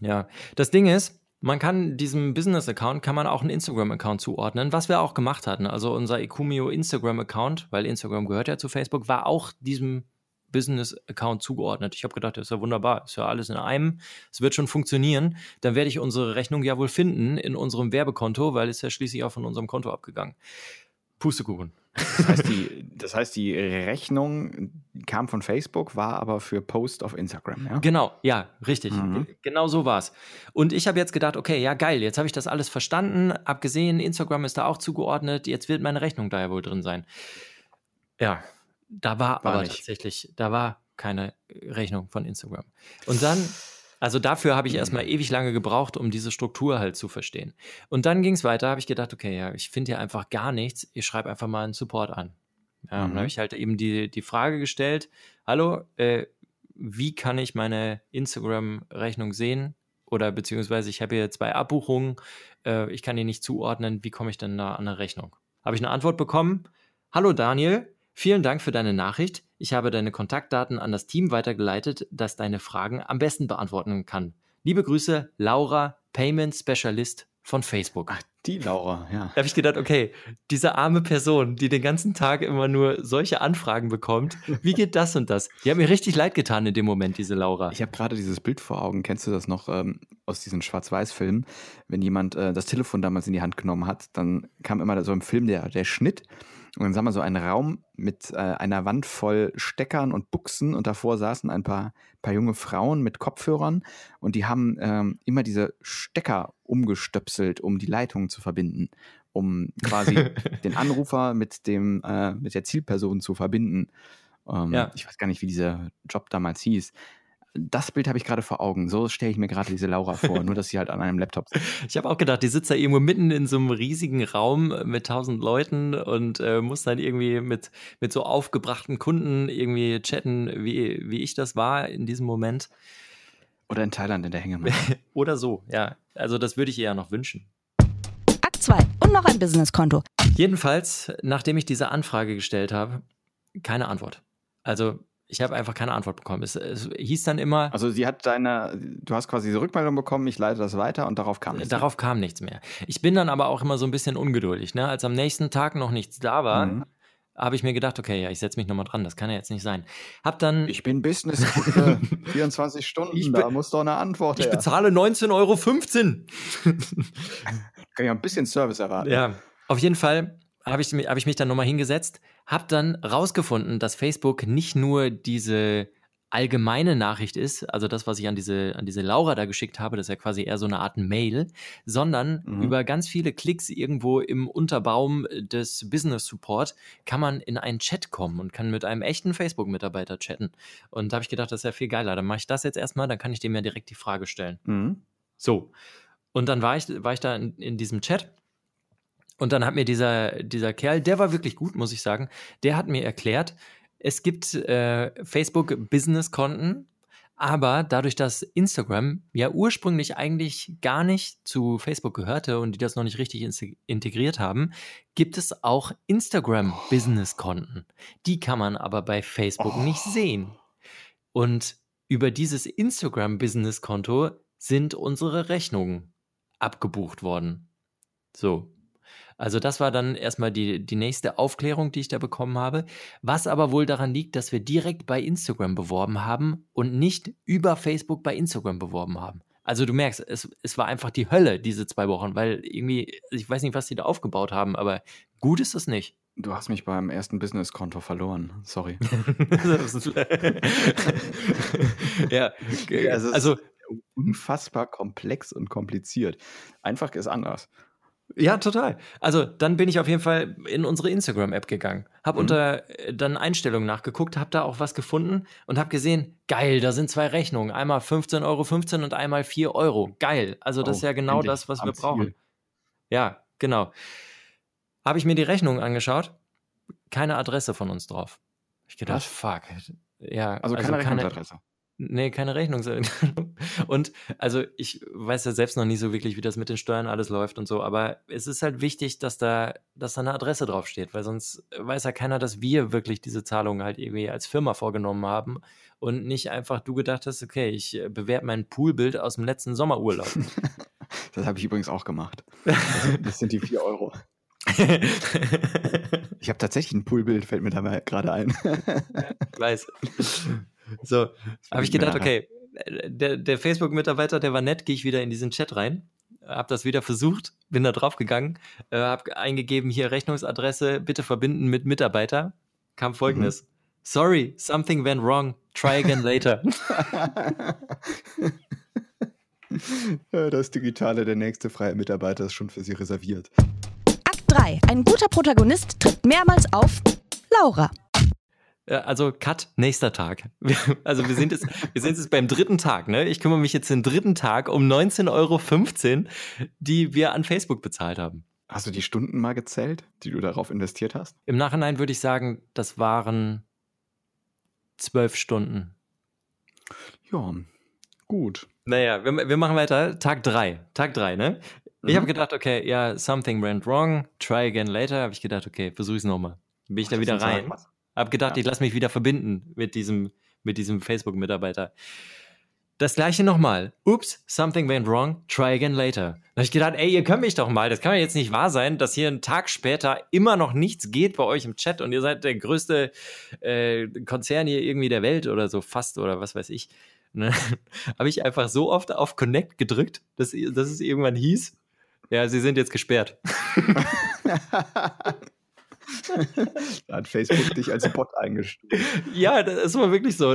Ja, das Ding ist, man kann diesem Business-Account kann man auch einen Instagram-Account zuordnen, was wir auch gemacht hatten. Also unser Ecumio Instagram-Account, weil Instagram gehört ja zu Facebook, war auch diesem Business-Account zugeordnet. Ich habe gedacht, das ist ja wunderbar, ist ja alles in einem, es wird schon funktionieren. Dann werde ich unsere Rechnung ja wohl finden in unserem Werbekonto, weil es ja schließlich auch von unserem Konto abgegangen. Pustekuchen. Das heißt, die, das heißt, die Rechnung kam von Facebook, war aber für Post auf Instagram, ja? Genau, ja, richtig. Mhm. Genau so war es. Und ich habe jetzt gedacht, okay, ja, geil, jetzt habe ich das alles verstanden, abgesehen, Instagram ist da auch zugeordnet, jetzt wird meine Rechnung da ja wohl drin sein. Ja, da war, war aber nicht. tatsächlich, da war keine Rechnung von Instagram. Und dann also dafür habe ich mhm. erstmal ewig lange gebraucht, um diese Struktur halt zu verstehen. Und dann ging es weiter, habe ich gedacht, okay, ja, ich finde hier einfach gar nichts, ich schreibe einfach mal einen Support an. Ja, mhm. dann habe ich halt eben die, die Frage gestellt, hallo, äh, wie kann ich meine Instagram-Rechnung sehen? Oder beziehungsweise ich habe hier zwei Abbuchungen, äh, ich kann die nicht zuordnen, wie komme ich denn da an eine Rechnung? Habe ich eine Antwort bekommen? Hallo Daniel, Vielen Dank für deine Nachricht. Ich habe deine Kontaktdaten an das Team weitergeleitet, das deine Fragen am besten beantworten kann. Liebe Grüße, Laura, Payment Specialist von Facebook. Ach, die Laura, ja. Da habe ich gedacht, okay, diese arme Person, die den ganzen Tag immer nur solche Anfragen bekommt, wie geht das und das? Die hat mir richtig leid getan in dem Moment, diese Laura. Ich habe gerade dieses Bild vor Augen. Kennst du das noch ähm, aus diesen Schwarz-Weiß-Filmen? Wenn jemand äh, das Telefon damals in die Hand genommen hat, dann kam immer so im Film der, der Schnitt und dann sah man so einen Raum mit äh, einer Wand voll Steckern und Buchsen und davor saßen ein paar, paar junge Frauen mit Kopfhörern und die haben ähm, immer diese Stecker umgestöpselt, um die Leitungen zu verbinden, um quasi den Anrufer mit, dem, äh, mit der Zielperson zu verbinden. Ähm, ja. Ich weiß gar nicht, wie dieser Job damals hieß das Bild habe ich gerade vor Augen. So stelle ich mir gerade diese Laura vor, nur dass sie halt an einem Laptop sitzt. Ich habe auch gedacht, die sitzt da irgendwo mitten in so einem riesigen Raum mit tausend Leuten und äh, muss dann irgendwie mit, mit so aufgebrachten Kunden irgendwie chatten, wie, wie ich das war in diesem Moment. Oder in Thailand in der Hängematte. Oder so, ja. Also das würde ich ihr ja noch wünschen. Akt 2 und noch ein Businesskonto. Jedenfalls, nachdem ich diese Anfrage gestellt habe, keine Antwort. Also ich habe einfach keine Antwort bekommen. Es, es, hieß dann immer. Also sie hat deine, du hast quasi diese Rückmeldung bekommen, ich leite das weiter und darauf kam nichts. Darauf mehr. kam nichts mehr. Ich bin dann aber auch immer so ein bisschen ungeduldig. Ne? Als am nächsten Tag noch nichts da war, mhm. habe ich mir gedacht, okay, ja, ich setze mich nochmal dran, das kann ja jetzt nicht sein. Hab dann. Ich bin Business 24 Stunden, ich da muss doch eine Antwort Ich her. bezahle 19,15 Euro. kann ja ein bisschen Service erwarten. Ja, auf jeden Fall habe ich, hab ich mich dann nochmal hingesetzt, habe dann rausgefunden, dass Facebook nicht nur diese allgemeine Nachricht ist, also das, was ich an diese, an diese Laura da geschickt habe, das ist ja quasi eher so eine Art Mail, sondern mhm. über ganz viele Klicks irgendwo im Unterbaum des Business Support kann man in einen Chat kommen und kann mit einem echten Facebook-Mitarbeiter chatten. Und da habe ich gedacht, das ist ja viel geiler. Dann mache ich das jetzt erstmal, dann kann ich dem ja direkt die Frage stellen. Mhm. So. Und dann war ich, war ich da in, in diesem Chat und dann hat mir dieser, dieser Kerl, der war wirklich gut, muss ich sagen, der hat mir erklärt, es gibt äh, Facebook-Business-Konten, aber dadurch, dass Instagram ja ursprünglich eigentlich gar nicht zu Facebook gehörte und die das noch nicht richtig integriert haben, gibt es auch Instagram-Business-Konten. Die kann man aber bei Facebook oh. nicht sehen. Und über dieses Instagram-Business-Konto sind unsere Rechnungen abgebucht worden. So. Also das war dann erstmal die, die nächste Aufklärung, die ich da bekommen habe. Was aber wohl daran liegt, dass wir direkt bei Instagram beworben haben und nicht über Facebook bei Instagram beworben haben. Also du merkst, es, es war einfach die Hölle diese zwei Wochen, weil irgendwie, ich weiß nicht, was die da aufgebaut haben, aber gut ist es nicht. Du hast mich beim ersten Business-Konto verloren. Sorry. ja, also, also unfassbar komplex und kompliziert. Einfach ist anders. Ja, total. Also dann bin ich auf jeden Fall in unsere Instagram-App gegangen, habe mhm. unter äh, dann Einstellungen nachgeguckt, habe da auch was gefunden und habe gesehen, geil, da sind zwei Rechnungen, einmal 15,15 Euro 15 und einmal 4 Euro. Geil. Also das oh, ist ja genau das, was wir brauchen. Ziel. Ja, genau. Habe ich mir die Rechnung angeschaut, keine Adresse von uns drauf. Ich gedacht, was? fuck. Ja, also, also keine Rechnungsadresse. Nee, keine Rechnung. Und also ich weiß ja selbst noch nicht so wirklich, wie das mit den Steuern alles läuft und so, aber es ist halt wichtig, dass da, dass da eine Adresse draufsteht, weil sonst weiß ja keiner, dass wir wirklich diese Zahlungen halt irgendwie als Firma vorgenommen haben und nicht einfach du gedacht hast, okay, ich äh, bewerbe mein Poolbild aus dem letzten Sommerurlaub. das habe ich übrigens auch gemacht. Das sind die vier Euro. ich habe tatsächlich ein Poolbild, fällt mir dabei gerade ein. ich weiß. So, habe ich gedacht, okay, der, der Facebook-Mitarbeiter, der war nett, gehe ich wieder in diesen Chat rein, habe das wieder versucht, bin da drauf gegangen, äh, habe eingegeben, hier Rechnungsadresse, bitte verbinden mit Mitarbeiter, kam folgendes. Mhm. Sorry, something went wrong. Try again later. das Digitale, der nächste freie Mitarbeiter ist schon für Sie reserviert. Akt 3. Ein guter Protagonist tritt mehrmals auf. Laura. Äh, also Cut, nächster Tag. Also wir sind jetzt, wir sind jetzt beim dritten Tag, ne? Ich kümmere mich jetzt den dritten Tag um 19,15 Euro, die wir an Facebook bezahlt haben. Hast du die Stunden mal gezählt, die du darauf investiert hast? Im Nachhinein würde ich sagen, das waren zwölf Stunden. Ja, gut. Naja, wir, wir machen weiter. Tag drei. Tag drei, ne? Ich mhm. habe gedacht, okay, ja, something went wrong, try again later. Habe ich gedacht, okay, versuche ich es nochmal. Bin ich da wieder rein. Sagen, hab gedacht, ja. ich lasse mich wieder verbinden mit diesem, mit diesem Facebook-Mitarbeiter. Das gleiche nochmal. Oops, something went wrong. Try again later. Da habe ich gedacht, ey, ihr könnt mich doch mal. Das kann ja jetzt nicht wahr sein, dass hier einen Tag später immer noch nichts geht bei euch im Chat und ihr seid der größte äh, Konzern hier irgendwie der Welt oder so fast oder was weiß ich. Ne? habe ich einfach so oft auf Connect gedrückt, dass, dass es irgendwann hieß, ja, sie sind jetzt gesperrt. da hat Facebook dich als Bot eingestuft. Ja, das war wirklich so.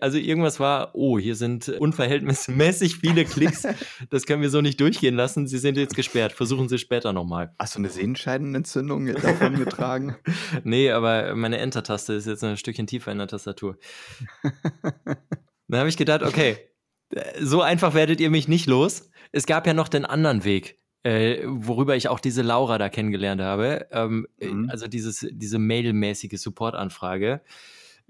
Also irgendwas war, oh, hier sind unverhältnismäßig viele Klicks. Das können wir so nicht durchgehen lassen. Sie sind jetzt gesperrt. Versuchen Sie später nochmal. Hast du eine Sehenscheidenentzündung davon getragen? nee, aber meine Enter-Taste ist jetzt ein Stückchen tiefer in der Tastatur. Dann habe ich gedacht, okay, so einfach werdet ihr mich nicht los. Es gab ja noch den anderen Weg äh, worüber ich auch diese Laura da kennengelernt habe. Ähm, mhm. Also dieses, diese mailmäßige Support-Anfrage.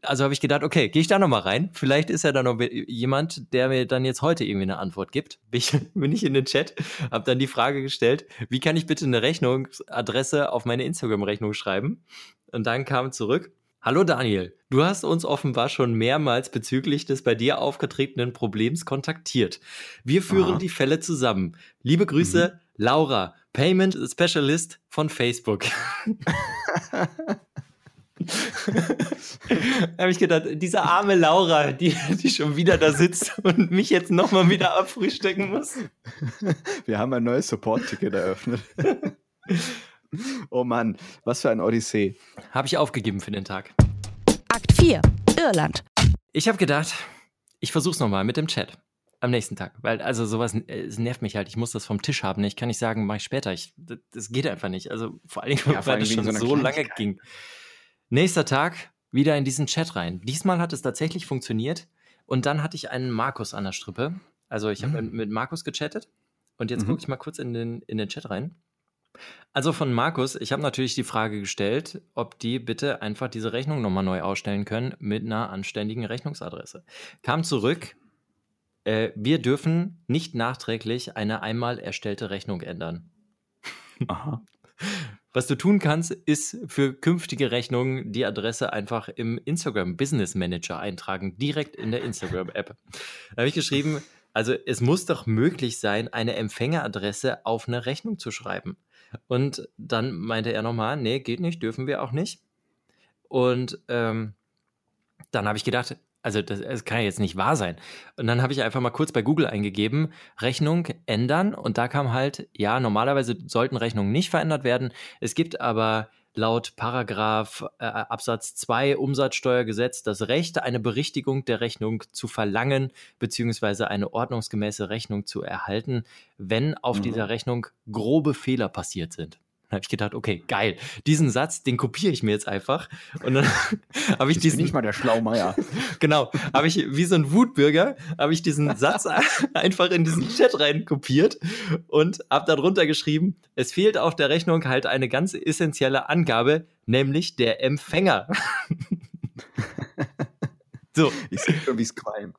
Also habe ich gedacht, okay, gehe ich da nochmal rein. Vielleicht ist ja da noch jemand, der mir dann jetzt heute irgendwie eine Antwort gibt. Bin ich, bin ich in den Chat, habe dann die Frage gestellt, wie kann ich bitte eine Rechnungsadresse auf meine Instagram-Rechnung schreiben? Und dann kam zurück, Hallo Daniel, du hast uns offenbar schon mehrmals bezüglich des bei dir aufgetretenen Problems kontaktiert. Wir führen Aha. die Fälle zusammen. Liebe Grüße, mhm. Laura, Payment Specialist von Facebook. habe ich gedacht, diese arme Laura, die, die schon wieder da sitzt und mich jetzt nochmal wieder abfrühstücken muss. Wir haben ein neues Support-Ticket eröffnet. Oh Mann, was für ein Odyssee. Habe ich aufgegeben für den Tag. Akt 4, Irland. Ich habe gedacht, ich versuch's nochmal mit dem Chat. Am nächsten Tag. Weil, also sowas, es nervt mich halt. Ich muss das vom Tisch haben. Ich kann nicht sagen, mach ich später. Ich, das, das geht einfach nicht. Also vor allen Dingen, ja, weil es schon so, so lange ging. Nächster Tag, wieder in diesen Chat rein. Diesmal hat es tatsächlich funktioniert. Und dann hatte ich einen Markus an der Strippe. Also ich habe mhm. mit Markus gechattet. Und jetzt mhm. gucke ich mal kurz in den, in den Chat rein. Also von Markus, ich habe natürlich die Frage gestellt, ob die bitte einfach diese Rechnung nochmal neu ausstellen können mit einer anständigen Rechnungsadresse. Kam zurück, äh, wir dürfen nicht nachträglich eine einmal erstellte Rechnung ändern. Aha. Was du tun kannst, ist für künftige Rechnungen die Adresse einfach im Instagram Business Manager eintragen, direkt in der Instagram App. Da habe ich geschrieben, Also es muss doch möglich sein, eine Empfängeradresse auf eine Rechnung zu schreiben. Und dann meinte er nochmal, nee, geht nicht, dürfen wir auch nicht. Und ähm, dann habe ich gedacht, also das, das, kann ja jetzt nicht wahr sein. Und dann habe ich einfach mal kurz bei Google eingegeben, Rechnung ändern und da kam halt, ja, normalerweise sollten Rechnungen nicht verändert werden. Es gibt aber laut Paragraph äh, Absatz 2 Umsatzsteuergesetz das Recht, eine Berichtigung der Rechnung zu verlangen, beziehungsweise eine ordnungsgemäße Rechnung zu erhalten, wenn auf mhm. dieser Rechnung grobe Fehler passiert sind. Dann habe ich gedacht, okay, geil. Diesen Satz, den kopiere ich mir jetzt einfach. Und dann habe ich diesen. Bin nicht mal der Schlaumeier. genau. Habe ich, wie so ein Wutbürger, habe ich diesen Satz einfach in diesen Chat rein kopiert und habe darunter geschrieben, es fehlt auf der Rechnung halt eine ganz essentielle Angabe, nämlich der Empfänger. so. Ich sehe schon, wie es qualmt.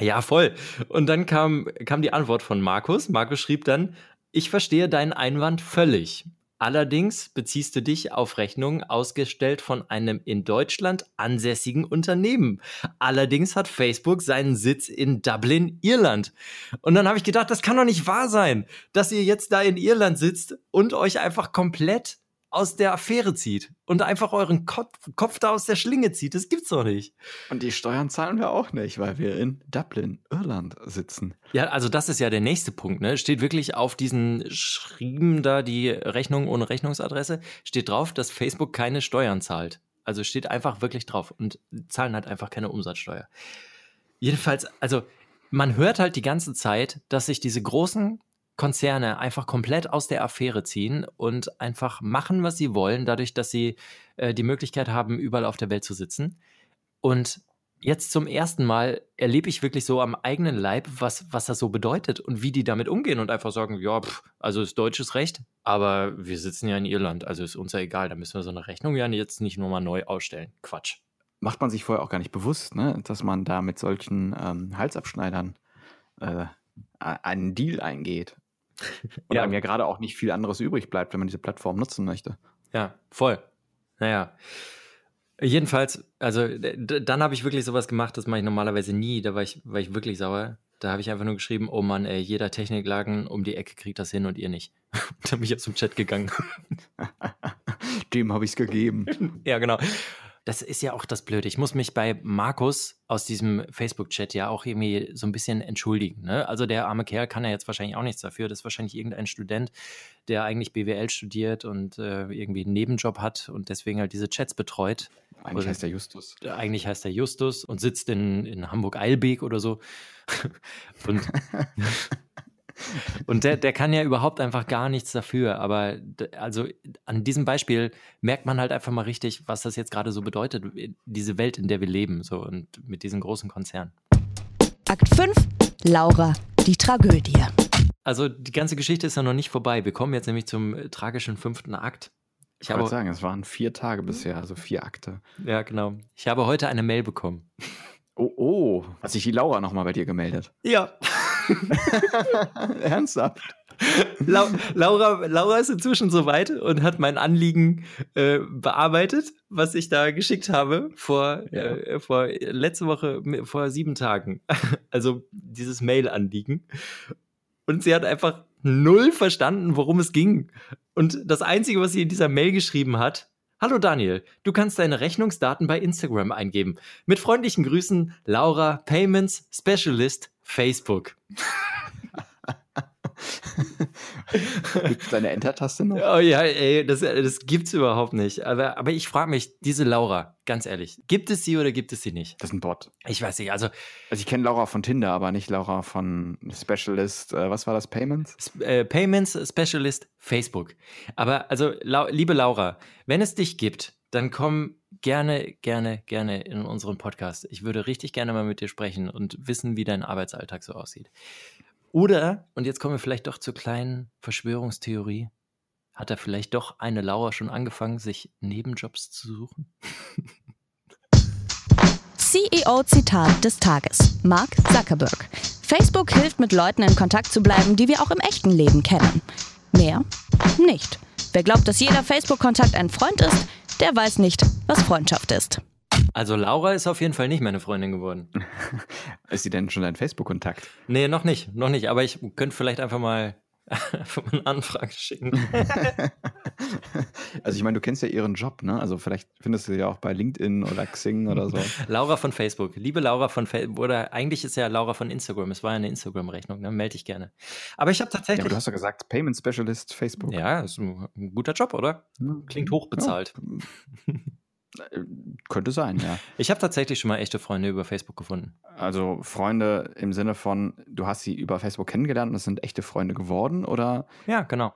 Ja, voll. Und dann kam, kam die Antwort von Markus. Markus schrieb dann, ich verstehe deinen Einwand völlig. Allerdings beziehst du dich auf Rechnungen ausgestellt von einem in Deutschland ansässigen Unternehmen. Allerdings hat Facebook seinen Sitz in Dublin, Irland. Und dann habe ich gedacht, das kann doch nicht wahr sein, dass ihr jetzt da in Irland sitzt und euch einfach komplett aus der Affäre zieht und einfach euren Kopf, Kopf da aus der Schlinge zieht. Das gibt's doch nicht. Und die Steuern zahlen wir auch nicht, weil wir in Dublin, Irland sitzen. Ja, also das ist ja der nächste Punkt. Ne? Steht wirklich auf diesen Schrieben da die Rechnung ohne Rechnungsadresse, steht drauf, dass Facebook keine Steuern zahlt. Also steht einfach wirklich drauf und zahlen halt einfach keine Umsatzsteuer. Jedenfalls, also man hört halt die ganze Zeit, dass sich diese großen Konzerne einfach komplett aus der Affäre ziehen und einfach machen, was sie wollen, dadurch, dass sie äh, die Möglichkeit haben, überall auf der Welt zu sitzen. Und jetzt zum ersten Mal erlebe ich wirklich so am eigenen Leib, was, was das so bedeutet und wie die damit umgehen und einfach sagen, ja, pff, also ist deutsches Recht, aber wir sitzen ja in Irland, also ist uns ja egal, da müssen wir so eine Rechnung ja jetzt nicht nur mal neu ausstellen. Quatsch. Macht man sich vorher auch gar nicht bewusst, ne? dass man da mit solchen ähm, Halsabschneidern äh, einen Deal eingeht. Und ja. einem ja gerade auch nicht viel anderes übrig bleibt, wenn man diese Plattform nutzen möchte. Ja, voll. Naja. Jedenfalls, also dann habe ich wirklich sowas gemacht, das mache ich normalerweise nie. Da war ich, war ich wirklich sauer. Da habe ich einfach nur geschrieben, oh Mann, ey, jeder Techniklagen um die Ecke kriegt das hin und ihr nicht. da bin ich aus dem Chat gegangen. Dem habe ich es gegeben. ja, genau das ist ja auch das Blöde. Ich muss mich bei Markus aus diesem Facebook-Chat ja auch irgendwie so ein bisschen entschuldigen. Ne? Also der arme Kerl kann ja jetzt wahrscheinlich auch nichts dafür. Das ist wahrscheinlich irgendein Student, der eigentlich BWL studiert und äh, irgendwie einen Nebenjob hat und deswegen halt diese Chats betreut. Eigentlich und, heißt er Justus. Eigentlich heißt er Justus und sitzt in, in Hamburg-Eilbeek oder so. und Und der, der kann ja überhaupt einfach gar nichts dafür. Aber also an diesem Beispiel merkt man halt einfach mal richtig, was das jetzt gerade so bedeutet, diese Welt, in der wir leben, so und mit diesen großen Konzernen. Akt 5, Laura, die Tragödie. Also die ganze Geschichte ist ja noch nicht vorbei. Wir kommen jetzt nämlich zum äh, tragischen fünften Akt. Ich, ich wollte sagen, es waren vier Tage bisher, also vier Akte. Ja, genau. Ich habe heute eine Mail bekommen. Oh, oh. Hat sich die Laura nochmal bei dir gemeldet? Ja. Ernsthaft? La Laura, Laura ist inzwischen soweit und hat mein Anliegen äh, bearbeitet, was ich da geschickt habe vor, ja. äh, vor letzte Woche, vor sieben Tagen. Also dieses Mail-Anliegen. Und sie hat einfach null verstanden, worum es ging. Und das Einzige, was sie in dieser Mail geschrieben hat, Hallo Daniel, du kannst deine Rechnungsdaten bei Instagram eingeben. Mit freundlichen Grüßen, Laura, Payments Specialist, Facebook. Gibt es eine Enter-Taste noch? Oh ja, ey, das, das es überhaupt nicht. Aber, aber ich frage mich, diese Laura, ganz ehrlich, gibt es sie oder gibt es sie nicht? Das ist ein Bot. Ich weiß nicht, also. Also ich kenne Laura von Tinder, aber nicht Laura von Specialist, äh, was war das, Payments? Sp äh, Payments Specialist Facebook. Aber also, La liebe Laura, wenn es dich gibt, dann komm gerne, gerne, gerne in unseren Podcast. Ich würde richtig gerne mal mit dir sprechen und wissen, wie dein Arbeitsalltag so aussieht. Oder, und jetzt kommen wir vielleicht doch zur kleinen Verschwörungstheorie, hat da vielleicht doch eine Laura schon angefangen, sich Nebenjobs zu suchen? CEO-Zitat des Tages. Mark Zuckerberg. Facebook hilft mit Leuten in Kontakt zu bleiben, die wir auch im echten Leben kennen. Mehr? Nicht. Wer glaubt, dass jeder Facebook-Kontakt ein Freund ist, der weiß nicht, was Freundschaft ist. Also Laura ist auf jeden Fall nicht meine Freundin geworden. ist sie denn schon dein Facebook-Kontakt? Nee, noch nicht, noch nicht. Aber ich könnte vielleicht einfach mal eine Anfrage schicken. also ich meine, du kennst ja ihren Job, ne? Also vielleicht findest du sie ja auch bei LinkedIn oder Xing oder so. Laura von Facebook. Liebe Laura von Facebook. Oder eigentlich ist ja Laura von Instagram. Es war ja eine Instagram-Rechnung, ne? Melde dich gerne. Aber ich habe tatsächlich. Ja, aber du hast ja gesagt, Payment Specialist Facebook. Ja, ist ein, guter Job, oder? Klingt hochbezahlt. Ja. Äh, könnte sein, ja. Ich habe tatsächlich schon mal echte Freunde über Facebook gefunden. Also Freunde im Sinne von, du hast sie über Facebook kennengelernt und es sind echte Freunde geworden, oder? Ja, genau.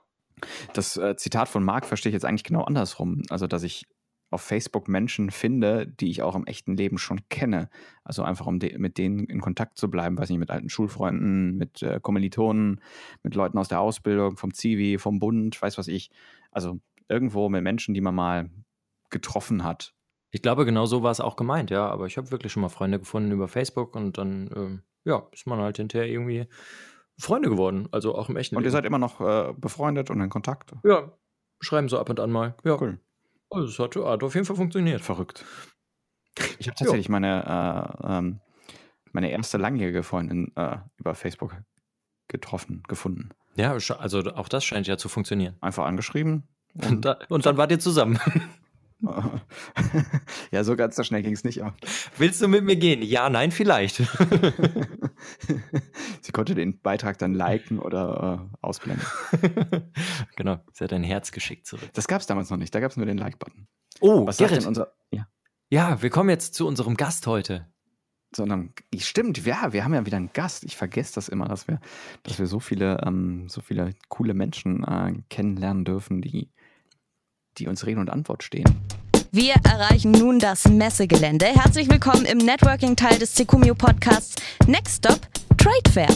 Das äh, Zitat von Marc verstehe ich jetzt eigentlich genau andersrum. Also, dass ich auf Facebook Menschen finde, die ich auch im echten Leben schon kenne. Also einfach, um de mit denen in Kontakt zu bleiben, weiß nicht, mit alten Schulfreunden, mit äh, Kommilitonen, mit Leuten aus der Ausbildung, vom Zivi, vom Bund, weiß was ich. Also irgendwo mit Menschen, die man mal getroffen hat. Ich glaube, genau so war es auch gemeint, ja. Aber ich habe wirklich schon mal Freunde gefunden über Facebook und dann, ähm, ja, ist man halt hinterher irgendwie Freunde geworden. Also auch im echten Und ihr seid immer noch äh, befreundet und in Kontakt? Ja, schreiben so ab und an mal. Ja. Cool. Also es hat, hat auf jeden Fall funktioniert. Verrückt. Ich habe tatsächlich meine, äh, ähm, meine erste langjährige Freundin äh, über Facebook getroffen, gefunden. Ja, also auch das scheint ja zu funktionieren. Einfach angeschrieben. Und, und, da, und dann wart ihr zusammen. ja, so ganz so schnell ging es nicht auch. Willst du mit mir gehen? Ja, nein, vielleicht. Sie konnte den Beitrag dann liken oder äh, ausblenden. genau, sie hat ein Herz geschickt zurück. Das gab es damals noch nicht, da gab es nur den Like-Button. Oh, was Gerrit. sagt denn unser. Ja. ja, wir kommen jetzt zu unserem Gast heute. Sondern, stimmt, ja, wir haben ja wieder einen Gast. Ich vergesse das immer, dass wir, dass wir so viele, ähm, so viele coole Menschen äh, kennenlernen dürfen, die die uns Rede und Antwort stehen. Wir erreichen nun das Messegelände. Herzlich willkommen im Networking-Teil des Secumio Podcasts. Next Stop, Trade Fair.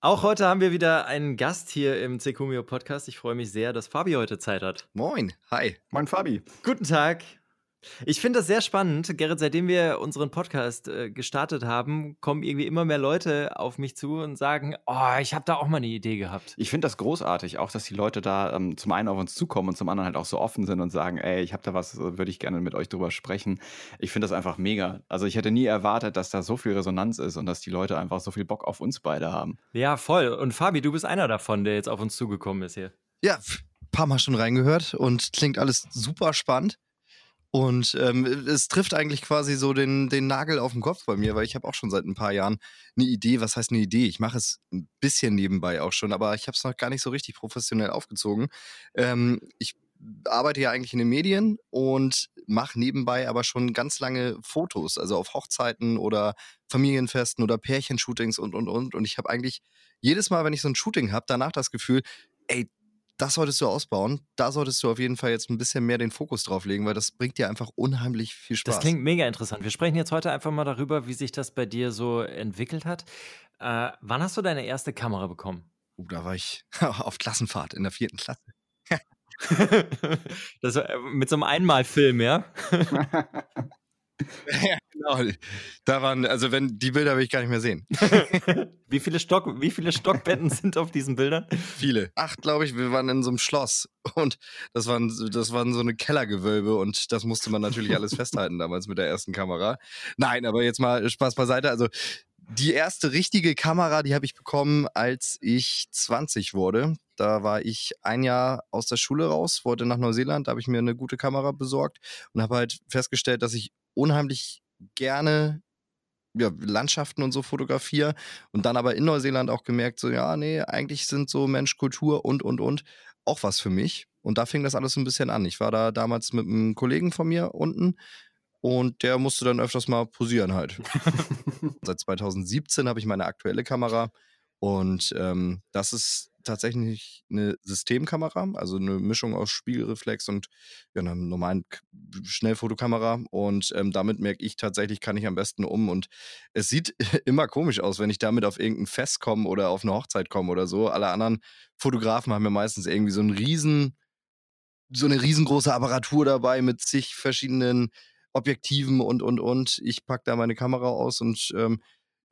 Auch heute haben wir wieder einen Gast hier im Secumio Podcast. Ich freue mich sehr, dass Fabi heute Zeit hat. Moin, hi. Moin, Fabi. Guten Tag. Ich finde das sehr spannend. Gerrit, seitdem wir unseren Podcast äh, gestartet haben, kommen irgendwie immer mehr Leute auf mich zu und sagen, oh, ich habe da auch mal eine Idee gehabt. Ich finde das großartig, auch dass die Leute da ähm, zum einen auf uns zukommen und zum anderen halt auch so offen sind und sagen, ey, ich habe da was, äh, würde ich gerne mit euch drüber sprechen. Ich finde das einfach mega. Also ich hätte nie erwartet, dass da so viel Resonanz ist und dass die Leute einfach so viel Bock auf uns beide haben. Ja, voll. Und Fabi, du bist einer davon, der jetzt auf uns zugekommen ist hier. Ja, ein paar Mal schon reingehört und klingt alles super spannend. Und ähm, es trifft eigentlich quasi so den, den Nagel auf den Kopf bei mir, weil ich habe auch schon seit ein paar Jahren eine Idee. Was heißt eine Idee? Ich mache es ein bisschen nebenbei auch schon, aber ich habe es noch gar nicht so richtig professionell aufgezogen. Ähm, ich arbeite ja eigentlich in den Medien und mache nebenbei aber schon ganz lange Fotos, also auf Hochzeiten oder Familienfesten oder Pärchenshootings und, und, und. Und ich habe eigentlich jedes Mal, wenn ich so ein Shooting habe, danach das Gefühl, ey, das solltest du ausbauen. Da solltest du auf jeden Fall jetzt ein bisschen mehr den Fokus drauf legen, weil das bringt dir einfach unheimlich viel Spaß. Das klingt mega interessant. Wir sprechen jetzt heute einfach mal darüber, wie sich das bei dir so entwickelt hat. Äh, wann hast du deine erste Kamera bekommen? Uh, da war ich auf Klassenfahrt in der vierten Klasse. das war, äh, mit so einem Einmalfilm, ja? Ja, genau. Da waren, also wenn die Bilder will ich gar nicht mehr sehen. wie viele Stock, wie viele Stockbetten sind auf diesen Bildern? Viele. Acht, glaube ich. Wir waren in so einem Schloss und das waren, das waren so eine Kellergewölbe und das musste man natürlich alles festhalten damals mit der ersten Kamera. Nein, aber jetzt mal Spaß beiseite. Also die erste richtige Kamera, die habe ich bekommen, als ich 20 wurde. Da war ich ein Jahr aus der Schule raus, wollte nach Neuseeland, da habe ich mir eine gute Kamera besorgt und habe halt festgestellt, dass ich unheimlich gerne ja, Landschaften und so fotografiere und dann aber in Neuseeland auch gemerkt, so ja, nee, eigentlich sind so Mensch, Kultur und, und, und auch was für mich. Und da fing das alles so ein bisschen an. Ich war da damals mit einem Kollegen von mir unten und der musste dann öfters mal posieren halt. Seit 2017 habe ich meine aktuelle Kamera und ähm, das ist tatsächlich eine Systemkamera, also eine Mischung aus Spiegelreflex und ja, einer normalen Schnellfotokamera. Und ähm, damit merke ich tatsächlich, kann ich am besten um. Und es sieht immer komisch aus, wenn ich damit auf irgendein Fest komme oder auf eine Hochzeit komme oder so. Alle anderen Fotografen haben ja meistens irgendwie so einen riesen, so eine riesengroße Apparatur dabei mit zig verschiedenen Objektiven und und und. Ich packe da meine Kamera aus und ähm,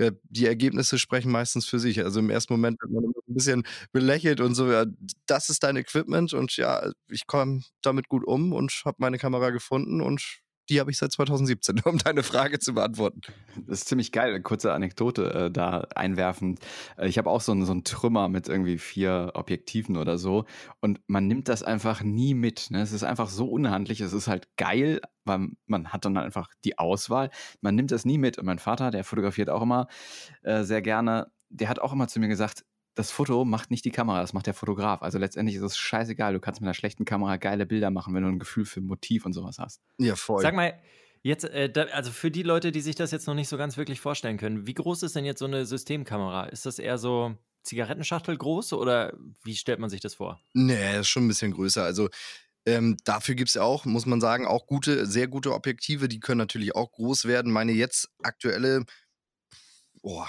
ja, die Ergebnisse sprechen meistens für sich. Also im ersten Moment wird man ein bisschen belächelt und so, ja, das ist dein Equipment und ja, ich komme damit gut um und habe meine Kamera gefunden und die habe ich seit 2017, um deine Frage zu beantworten. Das ist ziemlich geil. Kurze Anekdote äh, da einwerfend. Äh, ich habe auch so einen, so Trümmer mit irgendwie vier Objektiven oder so. Und man nimmt das einfach nie mit. Ne? Es ist einfach so unhandlich. Es ist halt geil, weil man hat dann einfach die Auswahl. Man nimmt das nie mit. Und mein Vater, der fotografiert auch immer äh, sehr gerne, der hat auch immer zu mir gesagt, das Foto macht nicht die Kamera, das macht der Fotograf. Also letztendlich ist es scheißegal. Du kannst mit einer schlechten Kamera geile Bilder machen, wenn du ein Gefühl für Motiv und sowas hast. Ja, voll. Sag mal, jetzt, äh, da, also für die Leute, die sich das jetzt noch nicht so ganz wirklich vorstellen können, wie groß ist denn jetzt so eine Systemkamera? Ist das eher so Zigarettenschachtel groß oder wie stellt man sich das vor? Nee, ist schon ein bisschen größer. Also ähm, dafür gibt es auch, muss man sagen, auch gute, sehr gute Objektive. Die können natürlich auch groß werden. Meine jetzt aktuelle, boah,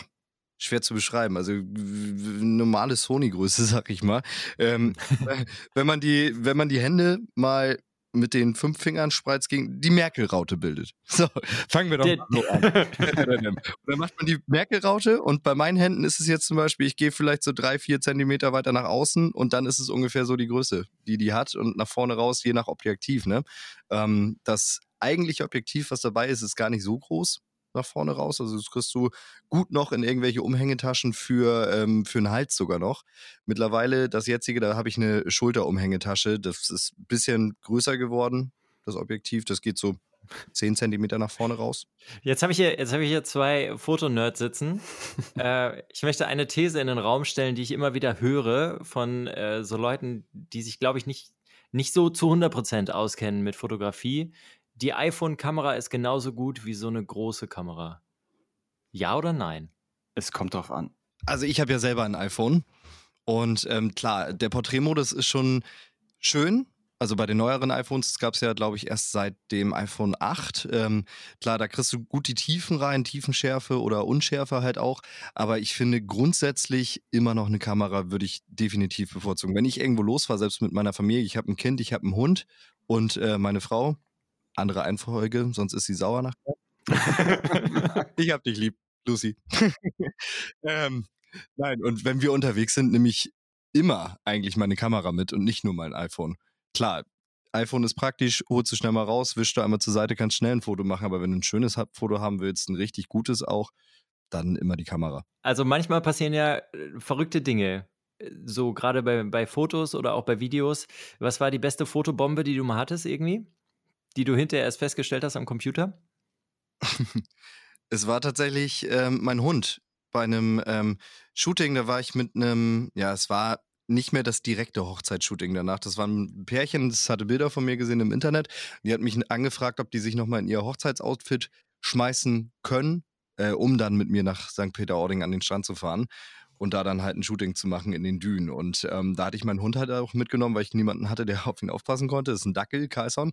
schwer zu beschreiben. Also normale Sony-Größe, sag ich mal. Ähm, wenn, man die, wenn man die Hände mal mit den fünf Fingern spreizt gegen die Merkel-Raute bildet. So, fangen wir doch mal so an. dann macht man die Merkel-Raute und bei meinen Händen ist es jetzt zum Beispiel, ich gehe vielleicht so drei, vier Zentimeter weiter nach außen und dann ist es ungefähr so die Größe, die die hat und nach vorne raus, je nach Objektiv. Ne? Ähm, das eigentliche Objektiv, was dabei ist, ist gar nicht so groß nach vorne raus. Also das kriegst du gut noch in irgendwelche Umhängetaschen für, ähm, für einen Hals sogar noch. Mittlerweile, das jetzige, da habe ich eine Schulterumhängetasche. Das ist ein bisschen größer geworden, das Objektiv. Das geht so 10 Zentimeter nach vorne raus. Jetzt habe ich, hier, hab ich hier zwei Fotonerds sitzen. äh, ich möchte eine These in den Raum stellen, die ich immer wieder höre von äh, so Leuten, die sich, glaube ich, nicht, nicht so zu 100% auskennen mit Fotografie die iPhone-Kamera ist genauso gut wie so eine große Kamera. Ja oder nein? Es kommt drauf an. Also ich habe ja selber ein iPhone und ähm, klar, der Porträtmodus ist schon schön. Also bei den neueren iPhones gab es ja, glaube ich, erst seit dem iPhone 8. Ähm, klar, da kriegst du gut die Tiefen rein, Tiefenschärfe oder Unschärfe halt auch. Aber ich finde grundsätzlich immer noch eine Kamera würde ich definitiv bevorzugen. Wenn ich irgendwo losfahre, selbst mit meiner Familie, ich habe ein Kind, ich habe einen Hund und äh, meine Frau, andere Einfolge, sonst ist sie sauer nachher. ich hab dich lieb, Lucy. ähm, nein, und wenn wir unterwegs sind, nehme ich immer eigentlich meine Kamera mit und nicht nur mein iPhone. Klar, iPhone ist praktisch, holst du schnell mal raus, wischst du einmal zur Seite, kannst schnell ein Foto machen, aber wenn du ein schönes Foto haben willst, ein richtig gutes auch, dann immer die Kamera. Also manchmal passieren ja äh, verrückte Dinge. Äh, so gerade bei, bei Fotos oder auch bei Videos. Was war die beste Fotobombe, die du mal hattest irgendwie? Die du hinterher erst festgestellt hast am Computer? es war tatsächlich ähm, mein Hund. Bei einem ähm, Shooting, da war ich mit einem, ja, es war nicht mehr das direkte Hochzeitsshooting danach. Das war ein Pärchen, das hatte Bilder von mir gesehen im Internet. Die hat mich angefragt, ob die sich nochmal in ihr Hochzeitsoutfit schmeißen können, äh, um dann mit mir nach St. Peter-Ording an den Strand zu fahren und da dann halt ein Shooting zu machen in den Dünen. Und ähm, da hatte ich meinen Hund halt auch mitgenommen, weil ich niemanden hatte, der auf ihn aufpassen konnte. Das ist ein Dackel, Kaison.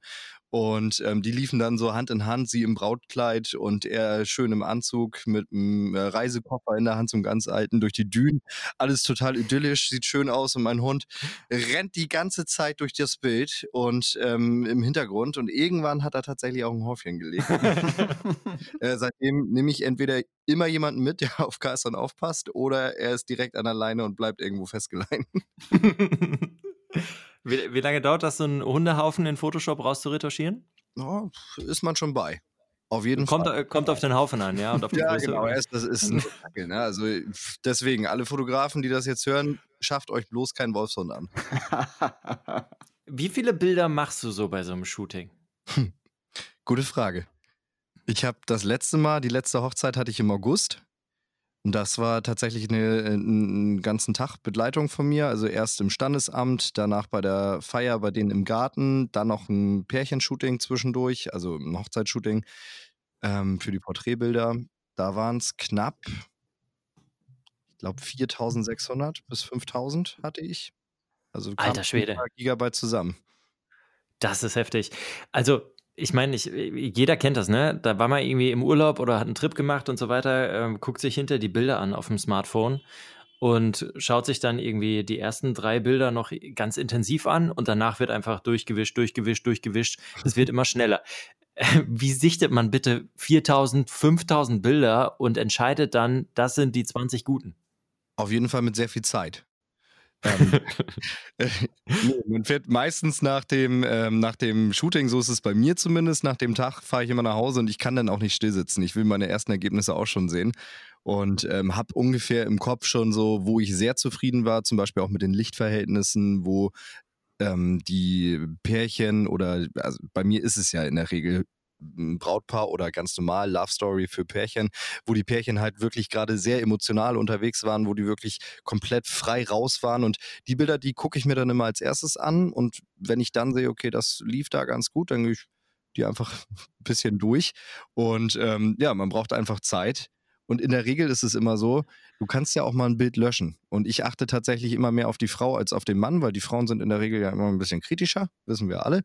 Und ähm, die liefen dann so Hand in Hand, sie im Brautkleid und er schön im Anzug mit einem äh, Reisekoffer in der Hand, so einem ganz alten, durch die Dünen. Alles total idyllisch, sieht schön aus und mein Hund rennt die ganze Zeit durch das Bild und ähm, im Hintergrund und irgendwann hat er tatsächlich auch ein Häufchen gelegt. äh, seitdem nehme ich entweder immer jemanden mit, der auf Kaison aufpasst oder er ist direkt an der Leine und bleibt irgendwo festgeleint. wie, wie, lange dauert das, so einen Hundehaufen in Photoshop rauszuretuschieren? Oh, ist man schon bei. Auf jeden kommt, Fall. Kommt auf den Haufen an, ja? Und auf die ja, Größe genau. Erst, das ist ein Dackel, ne? Also deswegen, alle Fotografen, die das jetzt hören, schafft euch bloß keinen Wolfshund an. Wie viele Bilder machst du so bei so einem Shooting? Hm. Gute Frage. Ich habe das letzte Mal, die letzte Hochzeit hatte ich im August. Und das war tatsächlich eine, einen ganzen Tag Begleitung von mir. Also erst im Standesamt, danach bei der Feier bei denen im Garten, dann noch ein Pärchenshooting zwischendurch, also ein Hochzeitsshooting ähm, für die Porträtbilder. Da waren es knapp, ich glaube 4600 bis 5000 hatte ich. Also Alter Schwede. Gigabyte zusammen. Das ist heftig. Also ich meine, jeder kennt das, ne? Da war man irgendwie im Urlaub oder hat einen Trip gemacht und so weiter, ähm, guckt sich hinter die Bilder an auf dem Smartphone und schaut sich dann irgendwie die ersten drei Bilder noch ganz intensiv an und danach wird einfach durchgewischt, durchgewischt, durchgewischt. Es wird immer schneller. Wie sichtet man bitte 4000, 5000 Bilder und entscheidet dann, das sind die 20 guten? Auf jeden Fall mit sehr viel Zeit. Ähm, äh, nee, man fährt meistens nach dem, ähm, nach dem Shooting, so ist es bei mir zumindest, nach dem Tag fahre ich immer nach Hause und ich kann dann auch nicht stillsitzen. Ich will meine ersten Ergebnisse auch schon sehen und ähm, habe ungefähr im Kopf schon so, wo ich sehr zufrieden war, zum Beispiel auch mit den Lichtverhältnissen, wo ähm, die Pärchen oder also bei mir ist es ja in der Regel Brautpaar oder ganz normal Love Story für Pärchen, wo die Pärchen halt wirklich gerade sehr emotional unterwegs waren, wo die wirklich komplett frei raus waren. Und die Bilder, die gucke ich mir dann immer als erstes an. Und wenn ich dann sehe, okay, das lief da ganz gut, dann gehe ich die einfach ein bisschen durch. Und ähm, ja, man braucht einfach Zeit. Und in der Regel ist es immer so, du kannst ja auch mal ein Bild löschen. Und ich achte tatsächlich immer mehr auf die Frau als auf den Mann, weil die Frauen sind in der Regel ja immer ein bisschen kritischer, wissen wir alle.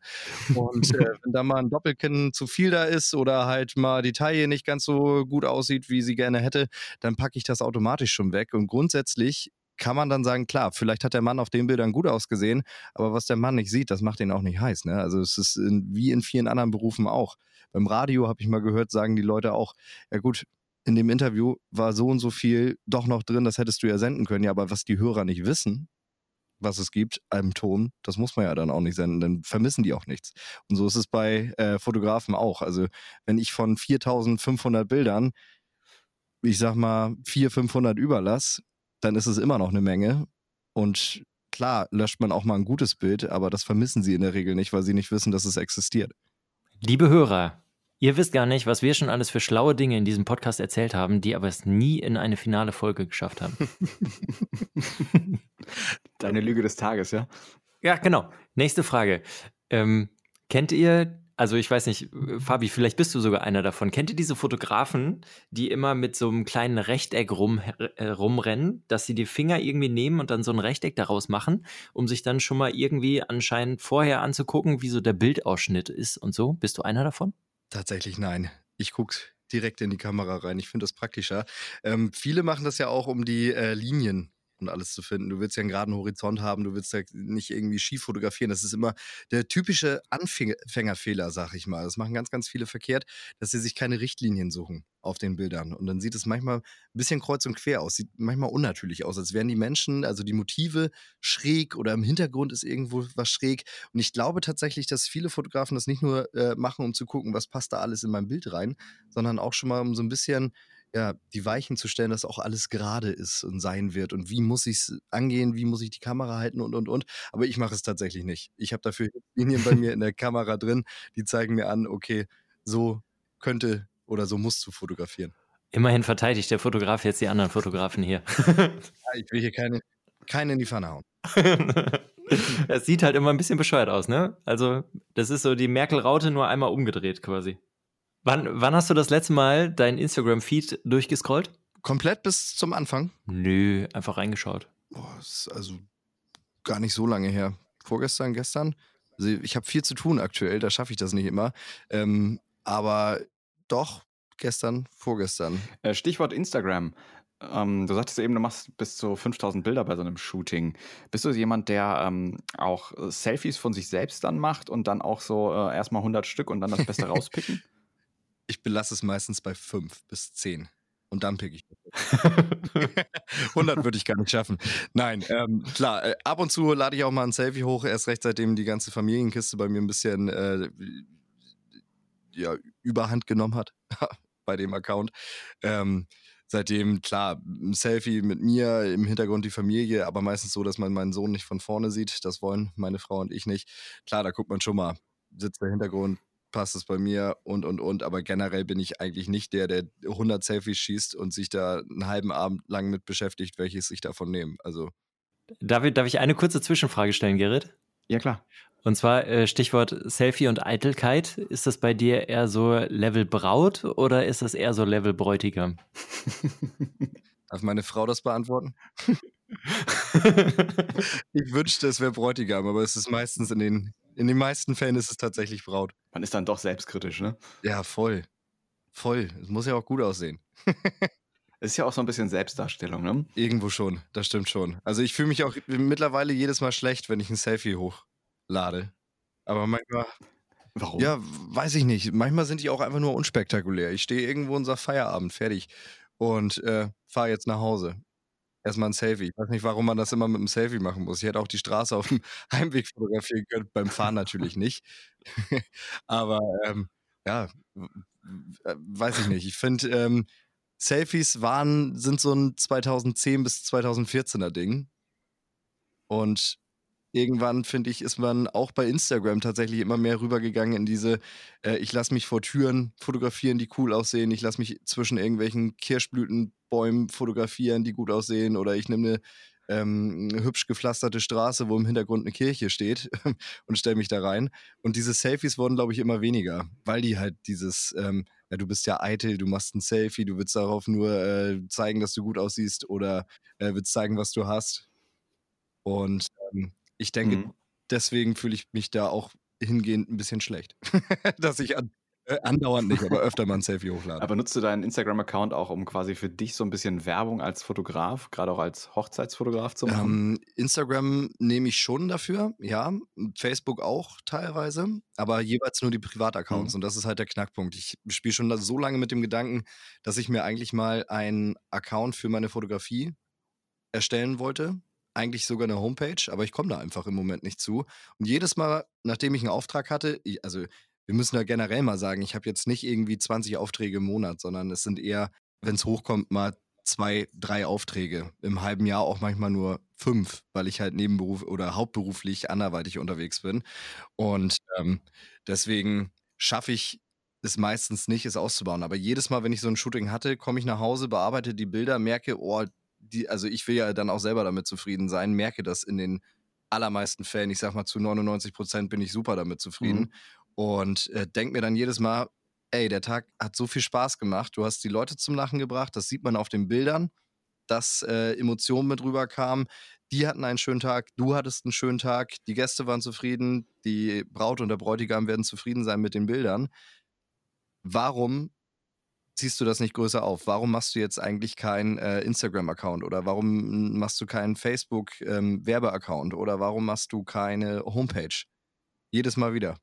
Und äh, wenn da mal ein Doppelkinn zu viel da ist oder halt mal die Taille nicht ganz so gut aussieht, wie sie gerne hätte, dann packe ich das automatisch schon weg. Und grundsätzlich kann man dann sagen, klar, vielleicht hat der Mann auf den Bildern gut ausgesehen, aber was der Mann nicht sieht, das macht ihn auch nicht heiß. Ne? Also es ist in, wie in vielen anderen Berufen auch. Beim Radio habe ich mal gehört, sagen die Leute auch, ja gut, in dem Interview war so und so viel doch noch drin, das hättest du ja senden können. Ja, aber was die Hörer nicht wissen, was es gibt einem Ton, das muss man ja dann auch nicht senden, dann vermissen die auch nichts. Und so ist es bei äh, Fotografen auch. Also wenn ich von 4500 Bildern, ich sag mal, 400, 500 überlasse, dann ist es immer noch eine Menge. Und klar löscht man auch mal ein gutes Bild, aber das vermissen sie in der Regel nicht, weil sie nicht wissen, dass es existiert. Liebe Hörer, Ihr wisst gar nicht, was wir schon alles für schlaue Dinge in diesem Podcast erzählt haben, die aber es nie in eine finale Folge geschafft haben. Deine Lüge des Tages, ja? Ja, genau. Nächste Frage. Ähm, kennt ihr, also ich weiß nicht, Fabi, vielleicht bist du sogar einer davon. Kennt ihr diese Fotografen, die immer mit so einem kleinen Rechteck rum, äh, rumrennen, dass sie die Finger irgendwie nehmen und dann so ein Rechteck daraus machen, um sich dann schon mal irgendwie anscheinend vorher anzugucken, wie so der Bildausschnitt ist und so? Bist du einer davon? Tatsächlich nein. Ich gucke direkt in die Kamera rein. Ich finde das praktischer. Ähm, viele machen das ja auch, um die äh, Linien und alles zu finden. Du willst ja einen geraden Horizont haben, du willst ja nicht irgendwie schief fotografieren. Das ist immer der typische Anfängerfehler, sag ich mal. Das machen ganz, ganz viele verkehrt, dass sie sich keine Richtlinien suchen auf den Bildern. Und dann sieht es manchmal ein bisschen kreuz und quer aus, sieht manchmal unnatürlich aus, als wären die Menschen, also die Motive schräg oder im Hintergrund ist irgendwo was schräg. Und ich glaube tatsächlich, dass viele Fotografen das nicht nur äh, machen, um zu gucken, was passt da alles in mein Bild rein, sondern auch schon mal um so ein bisschen ja, die Weichen zu stellen, dass auch alles gerade ist und sein wird und wie muss ich es angehen, wie muss ich die Kamera halten und und und. Aber ich mache es tatsächlich nicht. Ich habe dafür Linien bei mir in der Kamera drin, die zeigen mir an, okay, so könnte oder so musst du fotografieren. Immerhin verteidigt der Fotograf jetzt die anderen Fotografen hier. ja, ich will hier keine, keine in die Pfanne hauen. Es sieht halt immer ein bisschen bescheuert aus, ne? Also, das ist so die Merkel-Raute nur einmal umgedreht quasi. Wann, wann hast du das letzte Mal dein Instagram-Feed durchgescrollt? Komplett bis zum Anfang? Nö, einfach reingeschaut. Boah, ist also gar nicht so lange her. Vorgestern, gestern? Also ich habe viel zu tun aktuell, da schaffe ich das nicht immer. Ähm, aber doch, gestern, vorgestern. Äh, Stichwort Instagram. Ähm, du sagtest eben, du machst bis zu 5000 Bilder bei so einem Shooting. Bist du jemand, der ähm, auch Selfies von sich selbst dann macht und dann auch so äh, erstmal 100 Stück und dann das Beste rauspicken? Ich belasse es meistens bei 5 bis 10. Und dann pick ich. 100 würde ich gar nicht schaffen. Nein, ähm, klar, äh, ab und zu lade ich auch mal ein Selfie hoch, erst recht seitdem die ganze Familienkiste bei mir ein bisschen äh, ja, überhand genommen hat bei dem Account. Ähm, seitdem, klar, ein Selfie mit mir, im Hintergrund die Familie, aber meistens so, dass man meinen Sohn nicht von vorne sieht. Das wollen meine Frau und ich nicht. Klar, da guckt man schon mal, sitzt der Hintergrund, passt es bei mir und, und, und. Aber generell bin ich eigentlich nicht der, der 100 Selfies schießt und sich da einen halben Abend lang mit beschäftigt, welches ich davon nehme. Also. Darf ich, darf ich eine kurze Zwischenfrage stellen, Gerrit? Ja, klar. Und zwar äh, Stichwort Selfie und Eitelkeit. Ist das bei dir eher so Level Braut oder ist das eher so Level Bräutigam? Darf meine Frau das beantworten? ich wünschte, es wäre Bräutigam, aber es ist meistens in den, in den meisten Fällen ist es tatsächlich Braut. Man ist dann doch selbstkritisch, ne? Ja, voll. Voll. Es muss ja auch gut aussehen. Es ist ja auch so ein bisschen Selbstdarstellung, ne? Irgendwo schon, das stimmt schon. Also ich fühle mich auch mittlerweile jedes Mal schlecht, wenn ich ein Selfie hochlade. Aber manchmal. Warum? Ja, weiß ich nicht. Manchmal sind die auch einfach nur unspektakulär. Ich stehe irgendwo und sage Feierabend, fertig. Und äh, fahre jetzt nach Hause erstmal ein Selfie. Ich weiß nicht, warum man das immer mit einem Selfie machen muss. Ich hätte auch die Straße auf dem Heimweg fotografieren können, beim Fahren natürlich nicht. Aber ähm, ja, äh, weiß ich nicht. Ich finde, ähm, Selfies waren, sind so ein 2010 bis 2014er Ding. Und irgendwann, finde ich, ist man auch bei Instagram tatsächlich immer mehr rübergegangen in diese, äh, ich lasse mich vor Türen fotografieren, die cool aussehen, ich lasse mich zwischen irgendwelchen Kirschblütenbäumen fotografieren, die gut aussehen, oder ich nehme eine ähm, hübsch gepflasterte Straße, wo im Hintergrund eine Kirche steht und stelle mich da rein. Und diese Selfies wurden, glaube ich, immer weniger, weil die halt dieses, ähm, ja, du bist ja eitel, du machst ein Selfie, du willst darauf nur äh, zeigen, dass du gut aussiehst oder äh, willst zeigen, was du hast. Und ähm, ich denke, mhm. deswegen fühle ich mich da auch hingehend ein bisschen schlecht, dass ich an, äh, andauernd nicht, aber öfter mal ein Selfie hochlade. Aber nutzt du deinen Instagram-Account auch, um quasi für dich so ein bisschen Werbung als Fotograf, gerade auch als Hochzeitsfotograf zu machen? Ähm, Instagram nehme ich schon dafür, ja. Facebook auch teilweise, aber jeweils nur die Privataccounts. Mhm. Und das ist halt der Knackpunkt. Ich spiele schon so lange mit dem Gedanken, dass ich mir eigentlich mal einen Account für meine Fotografie erstellen wollte eigentlich sogar eine Homepage, aber ich komme da einfach im Moment nicht zu. Und jedes Mal, nachdem ich einen Auftrag hatte, ich, also wir müssen da generell mal sagen, ich habe jetzt nicht irgendwie 20 Aufträge im Monat, sondern es sind eher, wenn es hochkommt, mal zwei, drei Aufträge. Im halben Jahr auch manchmal nur fünf, weil ich halt nebenberuf oder hauptberuflich anderweitig unterwegs bin. Und ähm, deswegen schaffe ich es meistens nicht, es auszubauen. Aber jedes Mal, wenn ich so ein Shooting hatte, komme ich nach Hause, bearbeite die Bilder, merke, oh, die, also ich will ja dann auch selber damit zufrieden sein, merke das in den allermeisten Fällen, ich sag mal zu 99 Prozent bin ich super damit zufrieden mhm. und äh, denke mir dann jedes Mal, ey, der Tag hat so viel Spaß gemacht, du hast die Leute zum Lachen gebracht, das sieht man auf den Bildern, dass äh, Emotionen mit rüberkamen, die hatten einen schönen Tag, du hattest einen schönen Tag, die Gäste waren zufrieden, die Braut und der Bräutigam werden zufrieden sein mit den Bildern. Warum ziehst du das nicht größer auf? Warum machst du jetzt eigentlich keinen äh, Instagram-Account oder warum machst du keinen Facebook-Werbe-Account ähm, oder warum machst du keine Homepage? Jedes Mal wieder.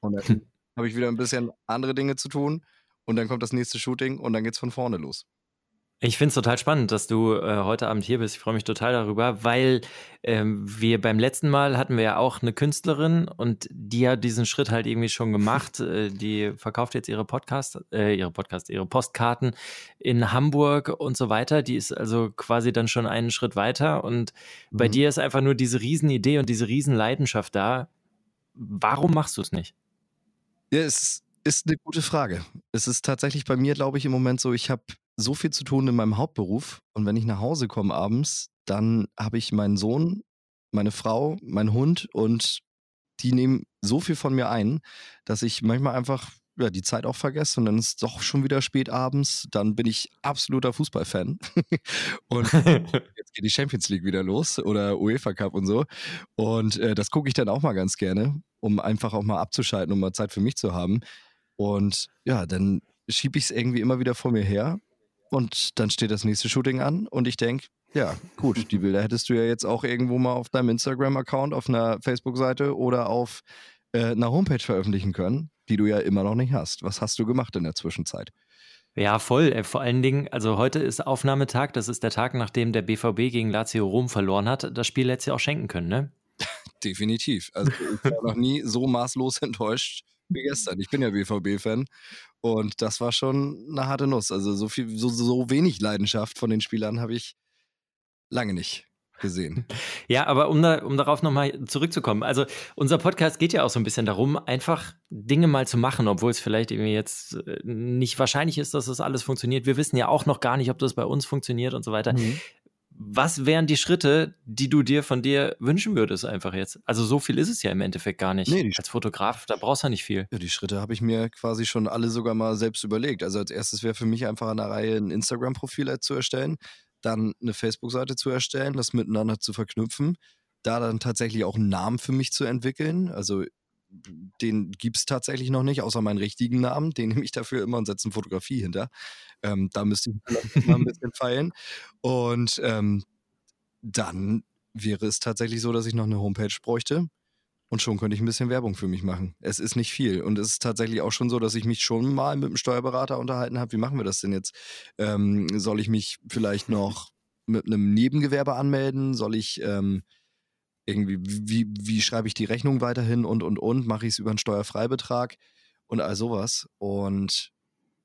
Und dann habe ich wieder ein bisschen andere Dinge zu tun und dann kommt das nächste Shooting und dann geht's von vorne los. Ich finde es total spannend, dass du äh, heute Abend hier bist. Ich freue mich total darüber, weil ähm, wir beim letzten Mal hatten wir ja auch eine Künstlerin und die hat diesen Schritt halt irgendwie schon gemacht. Äh, die verkauft jetzt ihre Podcast, äh, ihre Podcast, ihre Postkarten in Hamburg und so weiter. Die ist also quasi dann schon einen Schritt weiter und mhm. bei dir ist einfach nur diese Riesenidee und diese Riesenleidenschaft da. Warum machst du es nicht? Ja, es ist eine gute Frage. Es ist tatsächlich bei mir, glaube ich, im Moment so, ich habe so viel zu tun in meinem Hauptberuf und wenn ich nach Hause komme abends, dann habe ich meinen Sohn, meine Frau, meinen Hund und die nehmen so viel von mir ein, dass ich manchmal einfach ja, die Zeit auch vergesse und dann ist es doch schon wieder spät abends. Dann bin ich absoluter Fußballfan. und jetzt geht die Champions League wieder los oder UEFA Cup und so. Und äh, das gucke ich dann auch mal ganz gerne, um einfach auch mal abzuschalten, um mal Zeit für mich zu haben. Und ja, dann schiebe ich es irgendwie immer wieder vor mir her und dann steht das nächste Shooting an und ich denke, ja, gut, die Bilder hättest du ja jetzt auch irgendwo mal auf deinem Instagram-Account, auf einer Facebook-Seite oder auf äh, einer Homepage veröffentlichen können, die du ja immer noch nicht hast. Was hast du gemacht in der Zwischenzeit? Ja, voll. Äh, vor allen Dingen, also heute ist Aufnahmetag, das ist der Tag, nachdem der BVB gegen Lazio Rom verloren hat. Das Spiel hätte ja auch schenken können, ne? Definitiv. Also ich war noch nie so maßlos enttäuscht wie gestern. Ich bin ja BVB-Fan und das war schon eine harte Nuss. Also so viel, so, so wenig Leidenschaft von den Spielern habe ich lange nicht gesehen. Ja, aber um, da, um darauf nochmal zurückzukommen, also unser Podcast geht ja auch so ein bisschen darum, einfach Dinge mal zu machen, obwohl es vielleicht irgendwie jetzt äh, nicht wahrscheinlich ist, dass das alles funktioniert. Wir wissen ja auch noch gar nicht, ob das bei uns funktioniert und so weiter. Mhm was wären die Schritte, die du dir von dir wünschen würdest, einfach jetzt? Also so viel ist es ja im Endeffekt gar nicht. Nee, als Fotograf, da brauchst du ja nicht viel. Ja, die Schritte habe ich mir quasi schon alle sogar mal selbst überlegt. Also als erstes wäre für mich einfach an der Reihe, ein Instagram-Profil zu erstellen, dann eine Facebook-Seite zu erstellen, das miteinander zu verknüpfen, da dann tatsächlich auch einen Namen für mich zu entwickeln. Also den gibt es tatsächlich noch nicht, außer meinen richtigen Namen. Den nehme ich dafür immer und setze eine Fotografie hinter. Ähm, da müsste ich mal ein bisschen feilen. Und ähm, dann wäre es tatsächlich so, dass ich noch eine Homepage bräuchte. Und schon könnte ich ein bisschen Werbung für mich machen. Es ist nicht viel. Und es ist tatsächlich auch schon so, dass ich mich schon mal mit dem Steuerberater unterhalten habe. Wie machen wir das denn jetzt? Ähm, soll ich mich vielleicht noch mit einem Nebengewerbe anmelden? Soll ich ähm, irgendwie, wie, wie schreibe ich die Rechnung weiterhin und, und, und? Mache ich es über einen Steuerfreibetrag und all sowas? Und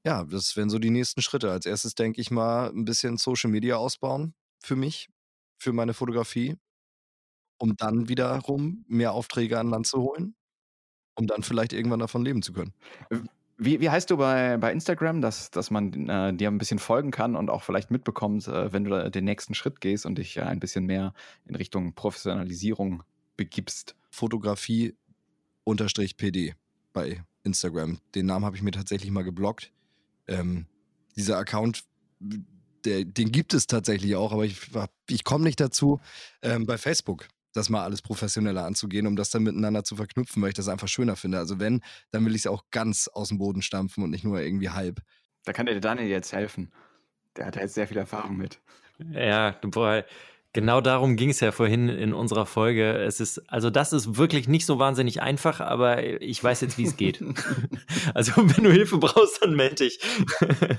ja, das wären so die nächsten Schritte. Als erstes denke ich mal ein bisschen Social Media ausbauen für mich, für meine Fotografie, um dann wiederum mehr Aufträge an Land zu holen, um dann vielleicht irgendwann davon leben zu können. Wie, wie heißt du bei, bei Instagram, dass, dass man äh, dir ein bisschen folgen kann und auch vielleicht mitbekommt, äh, wenn du den nächsten Schritt gehst und dich äh, ein bisschen mehr in Richtung Professionalisierung begibst? Fotografie unterstrich PD bei Instagram. Den Namen habe ich mir tatsächlich mal geblockt. Ähm, dieser Account, der, den gibt es tatsächlich auch, aber ich, ich komme nicht dazu, ähm, bei Facebook das mal alles professioneller anzugehen, um das dann miteinander zu verknüpfen, weil ich das einfach schöner finde. Also wenn, dann will ich es auch ganz aus dem Boden stampfen und nicht nur irgendwie halb. Da kann der Daniel jetzt helfen. Der hat jetzt sehr viel Erfahrung mit. Ja, boah, genau darum ging es ja vorhin in unserer Folge. Es ist, also das ist wirklich nicht so wahnsinnig einfach, aber ich weiß jetzt, wie es geht. also wenn du Hilfe brauchst, dann melde dich.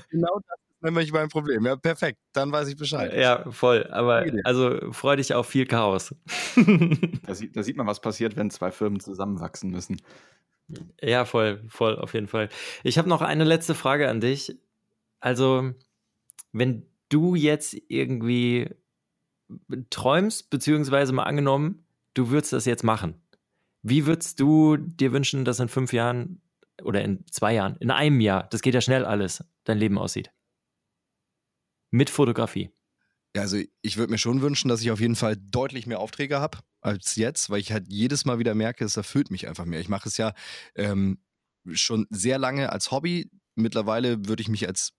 genau das nämlich mein Problem. Ja, perfekt. Dann weiß ich Bescheid. Ja, voll. Aber also freu dich auf viel Chaos. da, sieht, da sieht man, was passiert, wenn zwei Firmen zusammenwachsen müssen. Ja, voll, voll, auf jeden Fall. Ich habe noch eine letzte Frage an dich. Also, wenn du jetzt irgendwie träumst, beziehungsweise mal angenommen, du würdest das jetzt machen. Wie würdest du dir wünschen, dass in fünf Jahren oder in zwei Jahren, in einem Jahr, das geht ja schnell alles, dein Leben aussieht? mit Fotografie? Ja, also ich würde mir schon wünschen, dass ich auf jeden Fall deutlich mehr Aufträge habe als jetzt, weil ich halt jedes Mal wieder merke, es erfüllt mich einfach mehr. Ich mache es ja ähm, schon sehr lange als Hobby. Mittlerweile würde ich mich als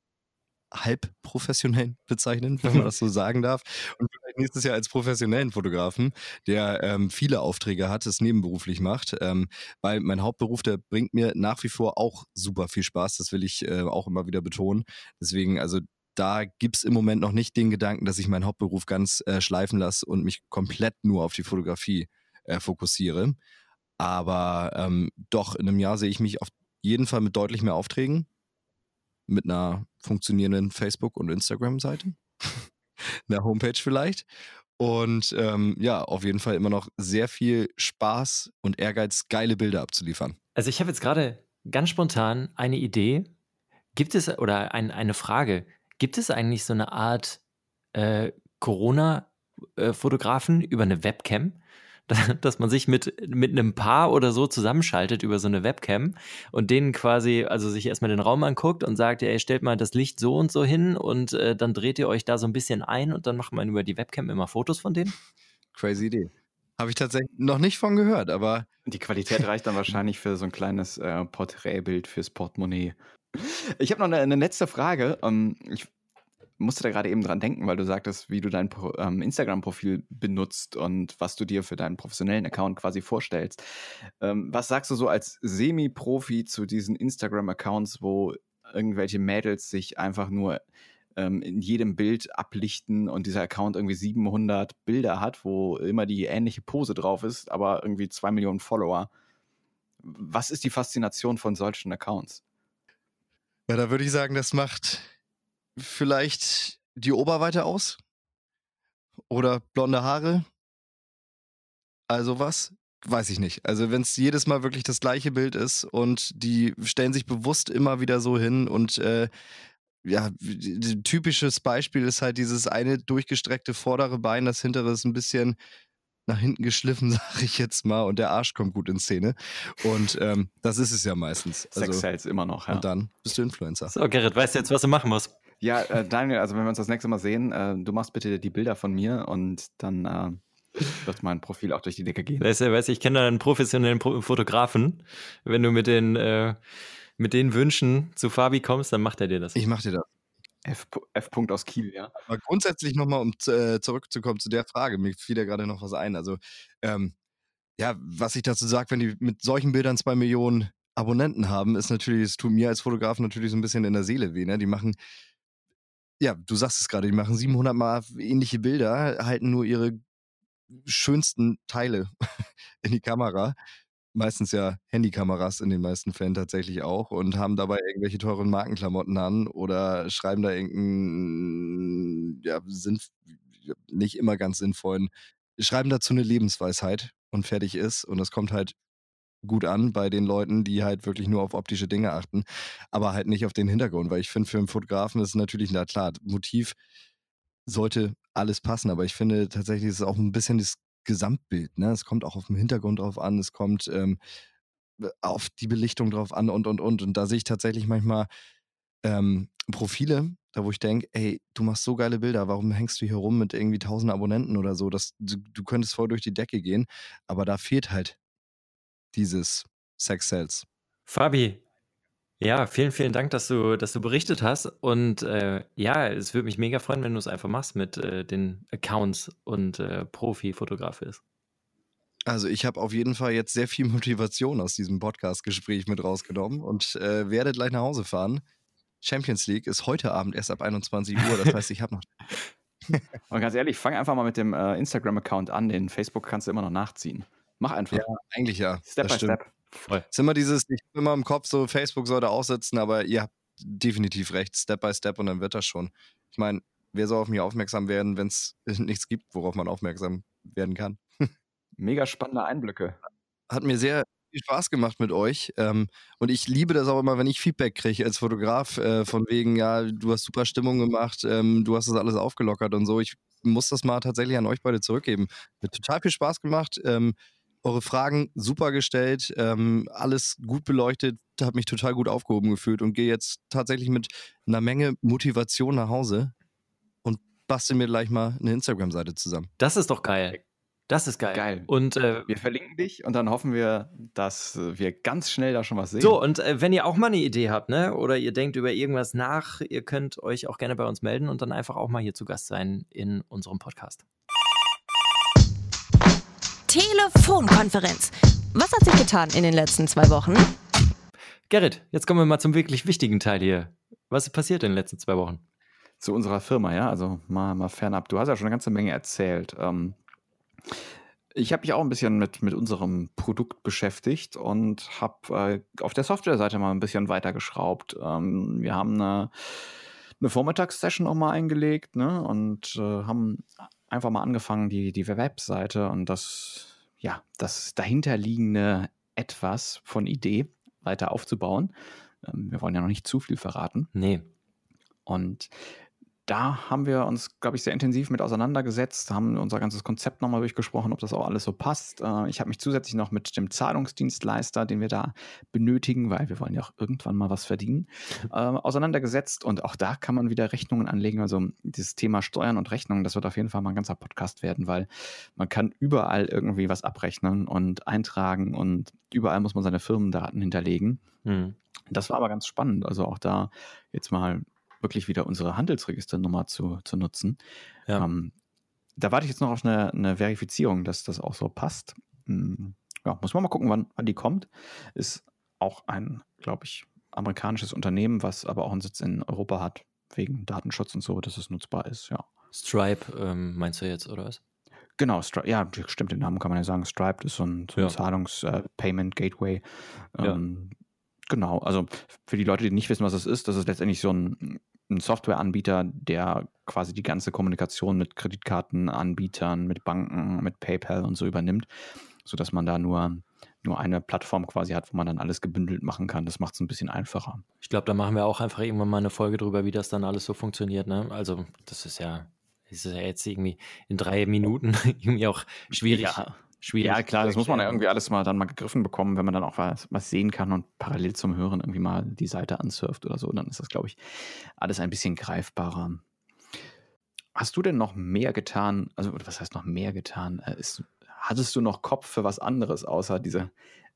halb professionell bezeichnen, wenn man das so sagen darf. Und vielleicht nächstes Jahr als professionellen Fotografen, der ähm, viele Aufträge hat, es nebenberuflich macht. Ähm, weil mein Hauptberuf, der bringt mir nach wie vor auch super viel Spaß. Das will ich äh, auch immer wieder betonen. Deswegen, also da gibt es im Moment noch nicht den Gedanken, dass ich meinen Hauptberuf ganz äh, schleifen lasse und mich komplett nur auf die Fotografie äh, fokussiere. Aber ähm, doch, in einem Jahr sehe ich mich auf jeden Fall mit deutlich mehr Aufträgen, mit einer funktionierenden Facebook- und Instagram-Seite, einer Homepage vielleicht. Und ähm, ja, auf jeden Fall immer noch sehr viel Spaß und Ehrgeiz, geile Bilder abzuliefern. Also ich habe jetzt gerade ganz spontan eine Idee. Gibt es oder ein, eine Frage? Gibt es eigentlich so eine Art äh, Corona-Fotografen über eine Webcam? Dass man sich mit, mit einem Paar oder so zusammenschaltet über so eine Webcam und denen quasi, also sich erstmal den Raum anguckt und sagt, ey, stellt mal das Licht so und so hin und äh, dann dreht ihr euch da so ein bisschen ein und dann macht man über die Webcam immer Fotos von denen? Crazy Idee. Habe ich tatsächlich noch nicht von gehört, aber. Die Qualität reicht dann wahrscheinlich für so ein kleines äh, Porträtbild fürs Portemonnaie. Ich habe noch eine, eine, letzte Frage. Um, ähm, ich musste da gerade eben dran denken, weil du sagtest, wie du dein ähm, Instagram-Profil benutzt und was du dir für deinen professionellen Account quasi vorstellst. Ähm, was sagst du so als Semi-Profi zu diesen Instagram-Accounts, wo irgendwelche Mädels sich einfach nur ähm, in jedem Bild ablichten und dieser Account irgendwie 700 Bilder hat, wo immer die ähnliche Pose drauf ist, aber irgendwie zwei Millionen Follower? Was ist die Faszination von solchen Accounts? Ja, da würde ich sagen, das macht vielleicht die Oberweite aus? Oder blonde Haare? Also was? Weiß ich nicht. Also wenn es jedes Mal wirklich das gleiche Bild ist und die stellen sich bewusst immer wieder so hin und äh, ja, typisches Beispiel ist halt dieses eine durchgestreckte vordere Bein, das hintere ist ein bisschen nach hinten geschliffen, sage ich jetzt mal, und der Arsch kommt gut in Szene. Und ähm, das ist es ja meistens. Also, Sex Sales immer noch, ja. Und dann bist du Influencer. So, Gerrit, weißt du jetzt, was du machen musst? Ja, äh, Daniel, also wenn wir uns das nächste Mal sehen, äh, du machst bitte die Bilder von mir und dann äh, wird mein Profil auch durch die Decke gehen. Weißt du, weißt du ich kenne einen professionellen Pro Fotografen. Wenn du mit den, äh, mit den Wünschen zu Fabi kommst, dann macht er dir das. Ich mach dir das. F. F. aus Kiel, ja. Aber grundsätzlich nochmal, um äh, zurückzukommen zu der Frage, mir fiel ja gerade noch was ein. Also, ähm, ja, was ich dazu sage, wenn die mit solchen Bildern zwei Millionen Abonnenten haben, ist natürlich, es tut mir als Fotografen natürlich so ein bisschen in der Seele weh. Ne? Die machen ja, du sagst es gerade, die machen 700 Mal ähnliche Bilder, halten nur ihre schönsten Teile in die Kamera. Meistens ja Handykameras in den meisten Fällen tatsächlich auch und haben dabei irgendwelche teuren Markenklamotten an oder schreiben da irgendeinen, ja, sind nicht immer ganz sinnvollen, schreiben dazu eine Lebensweisheit und fertig ist. Und das kommt halt gut an bei den Leuten, die halt wirklich nur auf optische Dinge achten, aber halt nicht auf den Hintergrund, weil ich finde, für einen Fotografen ist natürlich, na klar, Motiv sollte alles passen, aber ich finde tatsächlich ist es auch ein bisschen das Gesamtbild. Ne? Es kommt auch auf den Hintergrund drauf an, es kommt ähm, auf die Belichtung drauf an und und und. Und da sehe ich tatsächlich manchmal ähm, Profile, da wo ich denke, ey, du machst so geile Bilder, warum hängst du hier rum mit irgendwie tausend Abonnenten oder so? Das, du, du könntest voll durch die Decke gehen, aber da fehlt halt dieses Sex Cells. Fabi, ja, vielen, vielen Dank, dass du, dass du berichtet hast. Und äh, ja, es würde mich mega freuen, wenn du es einfach machst mit äh, den Accounts und äh, Profi-Fotograf ist. Also ich habe auf jeden Fall jetzt sehr viel Motivation aus diesem Podcast-Gespräch mit rausgenommen und äh, werde gleich nach Hause fahren. Champions League ist heute Abend erst ab 21 Uhr, das heißt, ich habe noch. und ganz ehrlich, fang einfach mal mit dem äh, Instagram-Account an. Den Facebook kannst du immer noch nachziehen. Mach einfach. Ja, eigentlich ja. Step by stimmt. Step. Voll. ist immer dieses, ich habe immer im Kopf, so Facebook sollte aussetzen, aber ihr habt definitiv recht, Step by Step und dann wird das schon. Ich meine, wer soll auf mich aufmerksam werden, wenn es nichts gibt, worauf man aufmerksam werden kann? Mega spannende Einblicke. Hat mir sehr viel Spaß gemacht mit euch. Ähm, und ich liebe das auch immer, wenn ich Feedback kriege als Fotograf, äh, von wegen, ja, du hast super Stimmung gemacht, ähm, du hast das alles aufgelockert und so. Ich muss das mal tatsächlich an euch beide zurückgeben. Hat total viel Spaß gemacht. Eure Fragen super gestellt, ähm, alles gut beleuchtet, habe mich total gut aufgehoben gefühlt und gehe jetzt tatsächlich mit einer Menge Motivation nach Hause und bastel mir gleich mal eine Instagram-Seite zusammen. Das ist doch geil. Das ist geil. Geil. Und äh, wir verlinken dich und dann hoffen wir, dass wir ganz schnell da schon was sehen. So, und äh, wenn ihr auch mal eine Idee habt, ne, oder ihr denkt über irgendwas nach, ihr könnt euch auch gerne bei uns melden und dann einfach auch mal hier zu Gast sein in unserem Podcast. Telefonkonferenz. Was hat sich getan in den letzten zwei Wochen? Gerrit, jetzt kommen wir mal zum wirklich wichtigen Teil hier. Was ist passiert in den letzten zwei Wochen? Zu unserer Firma, ja, also mal, mal fernab. Du hast ja schon eine ganze Menge erzählt. Ähm, ich habe mich auch ein bisschen mit, mit unserem Produkt beschäftigt und habe äh, auf der Software-Seite mal ein bisschen weitergeschraubt. Ähm, wir haben eine, eine Vormittagssession auch mal eingelegt ne, und äh, haben einfach mal angefangen, die, die Webseite und das, ja, das dahinterliegende etwas von Idee weiter aufzubauen. Ähm, wir wollen ja noch nicht zu viel verraten. Nee. Und da haben wir uns, glaube ich, sehr intensiv mit auseinandergesetzt, haben unser ganzes Konzept nochmal durchgesprochen, ob das auch alles so passt. Äh, ich habe mich zusätzlich noch mit dem Zahlungsdienstleister, den wir da benötigen, weil wir wollen ja auch irgendwann mal was verdienen, äh, auseinandergesetzt. Und auch da kann man wieder Rechnungen anlegen. Also dieses Thema Steuern und Rechnungen, das wird auf jeden Fall mal ein ganzer Podcast werden, weil man kann überall irgendwie was abrechnen und eintragen und überall muss man seine Firmendaten hinterlegen. Hm. Das war aber ganz spannend. Also auch da jetzt mal wirklich wieder unsere Handelsregisternummer zu, zu nutzen. Ja. Ähm, da warte ich jetzt noch auf eine, eine, Verifizierung, dass das auch so passt. Hm, ja, muss man mal gucken, wann, wann die kommt. Ist auch ein, glaube ich, amerikanisches Unternehmen, was aber auch einen Sitz in Europa hat, wegen Datenschutz und so, dass es nutzbar ist, ja. Stripe ähm, meinst du jetzt, oder was? Genau, Stri ja, stimmt, den Namen kann man ja sagen. Stripe ist so ein, so ein ja. Zahlungs-Payment-Gateway. Äh, ähm, ja. Genau, also für die Leute, die nicht wissen, was das ist, das ist letztendlich so ein ein Softwareanbieter, der quasi die ganze Kommunikation mit Kreditkartenanbietern, mit Banken, mit PayPal und so übernimmt, sodass man da nur, nur eine Plattform quasi hat, wo man dann alles gebündelt machen kann. Das macht es ein bisschen einfacher. Ich glaube, da machen wir auch einfach irgendwann mal eine Folge drüber, wie das dann alles so funktioniert. Ne? Also, das ist ja, das ist ja jetzt irgendwie in drei Minuten irgendwie auch schwierig. Ja schwierig. Ja, klar, das muss man ja irgendwie alles mal dann mal gegriffen bekommen, wenn man dann auch was, was sehen kann und parallel zum Hören irgendwie mal die Seite ansurft oder so, dann ist das, glaube ich, alles ein bisschen greifbarer. Hast du denn noch mehr getan, also was heißt noch mehr getan? Äh, ist, hattest du noch Kopf für was anderes außer diese,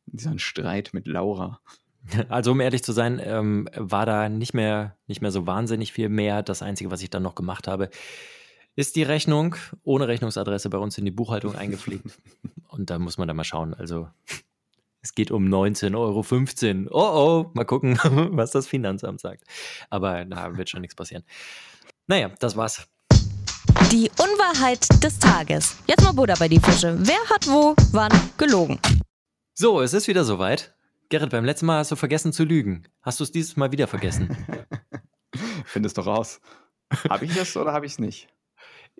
diesen Streit mit Laura? Also um ehrlich zu sein, ähm, war da nicht mehr, nicht mehr so wahnsinnig viel mehr. Das Einzige, was ich dann noch gemacht habe, ist die Rechnung ohne Rechnungsadresse bei uns in die Buchhaltung eingepflegt. Und da muss man dann mal schauen. Also es geht um 19,15 Euro. Oh oh, mal gucken, was das Finanzamt sagt. Aber da wird schon nichts passieren. Naja, das war's. Die Unwahrheit des Tages. Jetzt mal Buddha bei die Fische. Wer hat wo, wann gelogen? So, es ist wieder soweit. Gerrit, beim letzten Mal hast du vergessen zu lügen. Hast du es dieses Mal wieder vergessen? Findest doch raus. Habe ich das oder habe ich es nicht?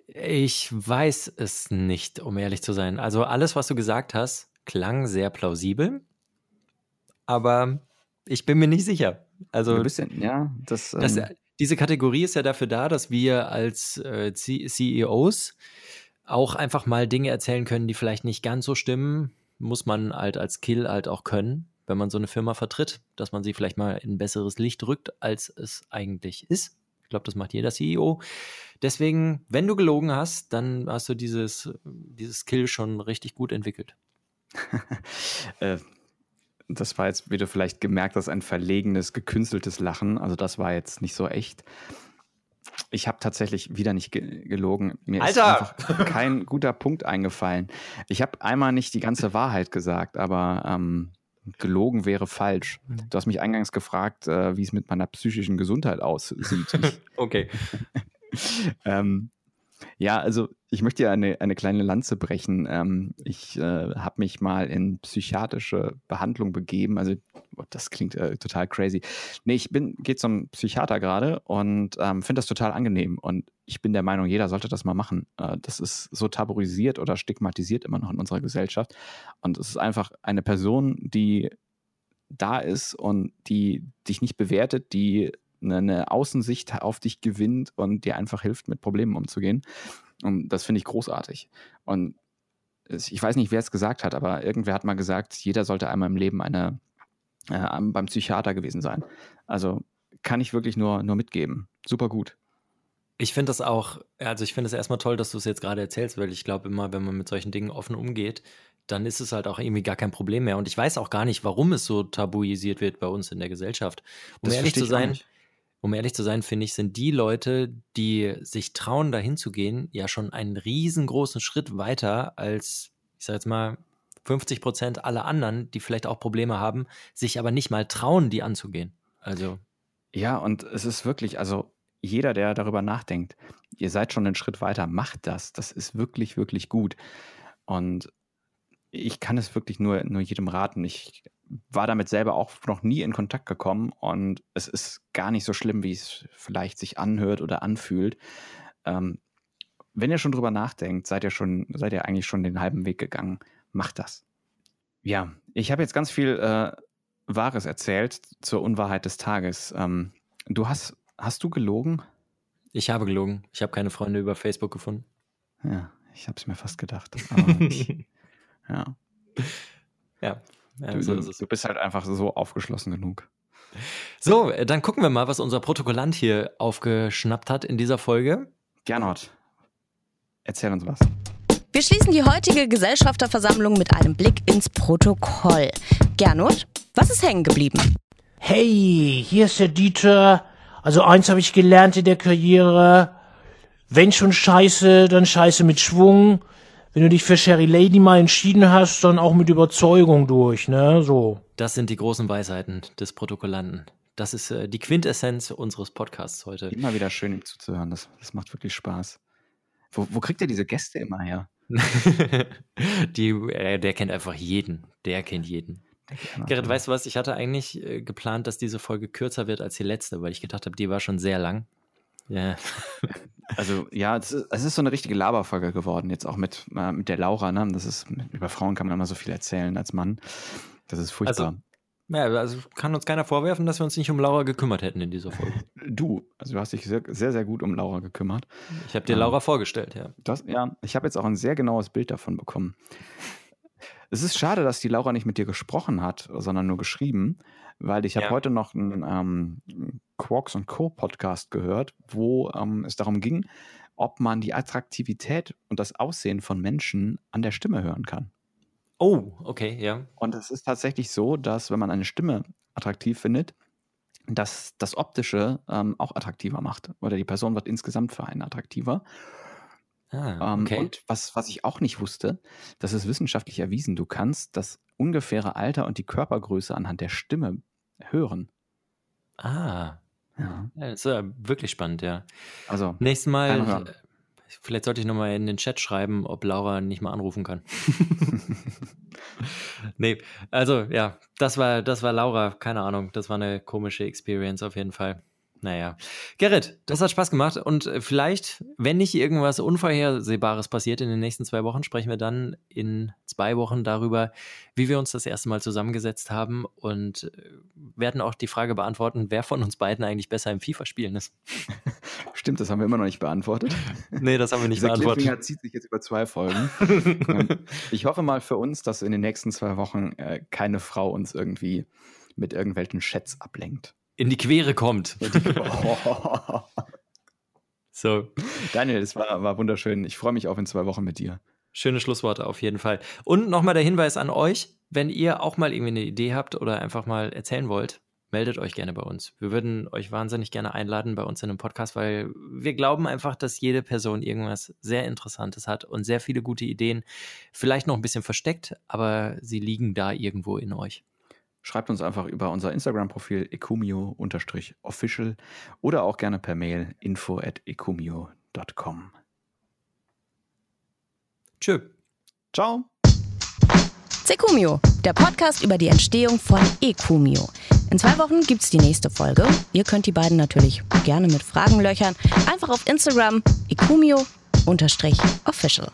Ich weiß es nicht, um ehrlich zu sein. Also alles, was du gesagt hast, klang sehr plausibel, aber ich bin mir nicht sicher. Also Ein bisschen, ja, das, das, ähm, diese Kategorie ist ja dafür da, dass wir als äh, CEOs auch einfach mal Dinge erzählen können, die vielleicht nicht ganz so stimmen. Muss man halt als Kill halt auch können, wenn man so eine Firma vertritt, dass man sie vielleicht mal in ein besseres Licht rückt, als es eigentlich ist. Ich glaube, das macht jeder CEO. Deswegen, wenn du gelogen hast, dann hast du dieses, dieses Skill schon richtig gut entwickelt. äh, das war jetzt, wie du vielleicht gemerkt hast, ein verlegenes, gekünsteltes Lachen. Also das war jetzt nicht so echt. Ich habe tatsächlich wieder nicht ge gelogen. Mir Alter! ist einfach kein guter Punkt eingefallen. Ich habe einmal nicht die ganze Wahrheit gesagt, aber ähm, gelogen wäre falsch. Mhm. Du hast mich eingangs gefragt, äh, wie es mit meiner psychischen Gesundheit aussieht. Okay. ähm, ja, also ich möchte ja eine, eine kleine Lanze brechen. Ähm, ich äh, habe mich mal in psychiatrische Behandlung begeben. Also oh, das klingt äh, total crazy. Nee, ich bin, gehe zum Psychiater gerade und ähm, finde das total angenehm. Und ich bin der Meinung, jeder sollte das mal machen. Äh, das ist so tabuisiert oder stigmatisiert immer noch in unserer Gesellschaft. Und es ist einfach eine Person, die da ist und die dich nicht bewertet, die eine, eine Außensicht auf dich gewinnt und dir einfach hilft, mit Problemen umzugehen. Und das finde ich großartig. Und ich weiß nicht, wer es gesagt hat, aber irgendwer hat mal gesagt, jeder sollte einmal im Leben eine, äh, beim Psychiater gewesen sein. Also kann ich wirklich nur, nur mitgeben. Super gut. Ich finde das auch, also ich finde es erstmal toll, dass du es jetzt gerade erzählst, weil ich glaube immer, wenn man mit solchen Dingen offen umgeht, dann ist es halt auch irgendwie gar kein Problem mehr. Und ich weiß auch gar nicht, warum es so tabuisiert wird bei uns in der Gesellschaft. Um Das ehrlich zu sein. Um ehrlich zu sein, finde ich, sind die Leute, die sich trauen, dahin zu gehen, ja schon einen riesengroßen Schritt weiter als, ich sag jetzt mal, 50 Prozent aller anderen, die vielleicht auch Probleme haben, sich aber nicht mal trauen, die anzugehen. Also, Ja, und es ist wirklich, also jeder, der darüber nachdenkt, ihr seid schon einen Schritt weiter, macht das. Das ist wirklich, wirklich gut. Und ich kann es wirklich nur, nur jedem raten. Ich war damit selber auch noch nie in Kontakt gekommen und es ist gar nicht so schlimm, wie es vielleicht sich anhört oder anfühlt. Ähm, wenn ihr schon drüber nachdenkt, seid ihr schon, seid ihr eigentlich schon den halben Weg gegangen. Macht das. Ja, ich habe jetzt ganz viel äh, Wahres erzählt zur Unwahrheit des Tages. Ähm, du hast, hast du gelogen? ich habe gelogen. Ich habe keine Freunde über Facebook gefunden. Ja, ich habe es mir fast gedacht. Aber ich, ja, ja, ja du, so du, ist es. du bist halt einfach so aufgeschlossen genug. So, äh, dann gucken wir mal, was unser Protokollant hier aufgeschnappt hat in dieser Folge. Gernot, erzähl uns was. Wir schließen die heutige Gesellschafterversammlung mit einem Blick ins Protokoll. Gernot, was ist hängen geblieben? Hey, hier ist der Dieter. Also eins habe ich gelernt in der Karriere. Wenn schon Scheiße, dann Scheiße mit Schwung. Wenn du dich für Sherry Lady mal entschieden hast, dann auch mit Überzeugung durch, ne? So. Das sind die großen Weisheiten des Protokollanten. Das ist äh, die Quintessenz unseres Podcasts heute. Immer wieder schön, ihm zuzuhören. Das, das macht wirklich Spaß. Wo, wo kriegt ihr diese Gäste immer her? die, äh, der kennt einfach jeden. Der kennt jeden. Gerrit, weißt du was? Ich hatte eigentlich äh, geplant, dass diese Folge kürzer wird als die letzte, weil ich gedacht habe, die war schon sehr lang. Ja. Also ja, es ist, es ist so eine richtige Laberfolge geworden, jetzt auch mit, äh, mit der Laura. Ne? Das ist, über Frauen kann man immer so viel erzählen als Mann. Das ist furchtbar. ja, also kann uns keiner vorwerfen, dass wir uns nicht um Laura gekümmert hätten in dieser Folge. du, also du hast dich sehr, sehr, sehr gut um Laura gekümmert. Ich habe dir Ah. Laura vorgestellt, ja. Das, ja, ich habe jetzt auch ein sehr genaues Bild davon bekommen. Es ist schade, dass die Laura nicht mit dir gesprochen hat, sondern nur geschrieben, weil ich habe Ja. heute noch einen ähm, Quarks und Co. Podcast gehört, wo ähm, es darum ging, ob man die Attraktivität und das Aussehen von Menschen an der Stimme hören kann. Oh, okay, ja. Und es ist tatsächlich so, dass wenn man eine Stimme attraktiv findet, dass das Optische ähm, auch attraktiver macht. Oder die Person wird insgesamt für einen attraktiver. Ah, Ähm, okay. Und was, was ich auch nicht wusste, das ist wissenschaftlich erwiesen, du kannst das ungefähre Alter und die Körpergröße anhand der Stimme hören. ah, Ja. ja, das ist ja wirklich spannend, ja. Also, Nächstes Mal, äh, vielleicht sollte ich nochmal in den Chat schreiben, ob Laura nicht mal anrufen kann. nee, also ja, das war, das war Laura, keine Ahnung, das war eine komische Experience auf jeden Fall. Naja. Gerrit, das hat Spaß gemacht und äh, vielleicht, wenn nicht irgendwas Unvorhersehbares passiert in den nächsten zwei Wochen, sprechen wir dann in zwei Wochen darüber, wie wir uns das erste Mal zusammengesetzt haben und äh, werden auch die Frage beantworten, wer von uns beiden eigentlich besser im FIFA-Spielen ist. Stimmt, das haben wir immer noch nicht beantwortet. Nee, das haben wir nicht Dieser beantwortet. Cliffhanger zieht sich jetzt über zwei Folgen. Ähm, ich hoffe mal für uns, dass in den nächsten zwei Wochen äh, keine Frau uns irgendwie mit irgendwelchen Chats ablenkt. In die Quere kommt. So, Daniel, es war, war wunderschön. Ich freue mich auf in zwei Wochen mit dir. schöne Schlussworte auf jeden Fall. Und nochmal der Hinweis an euch, wenn ihr auch mal irgendwie eine Idee habt oder einfach mal erzählen wollt, meldet euch gerne bei uns. Wir würden euch wahnsinnig gerne einladen bei uns in einem Podcast, weil wir glauben einfach, dass jede Person irgendwas sehr Interessantes hat und sehr viele gute Ideen, vielleicht noch ein bisschen versteckt, aber sie liegen da irgendwo in euch. Schreibt uns einfach über unser Instagram-Profil ekumio-official oder auch gerne per Mail info at ekumio.com. Tschö. Ciao! Sekumio, der Podcast über die Entstehung von Ekumio. In zwei Wochen gibt's die nächste Folge. Ihr könnt die beiden natürlich gerne mit Fragen löchern. Einfach auf Instagram ekumio-official.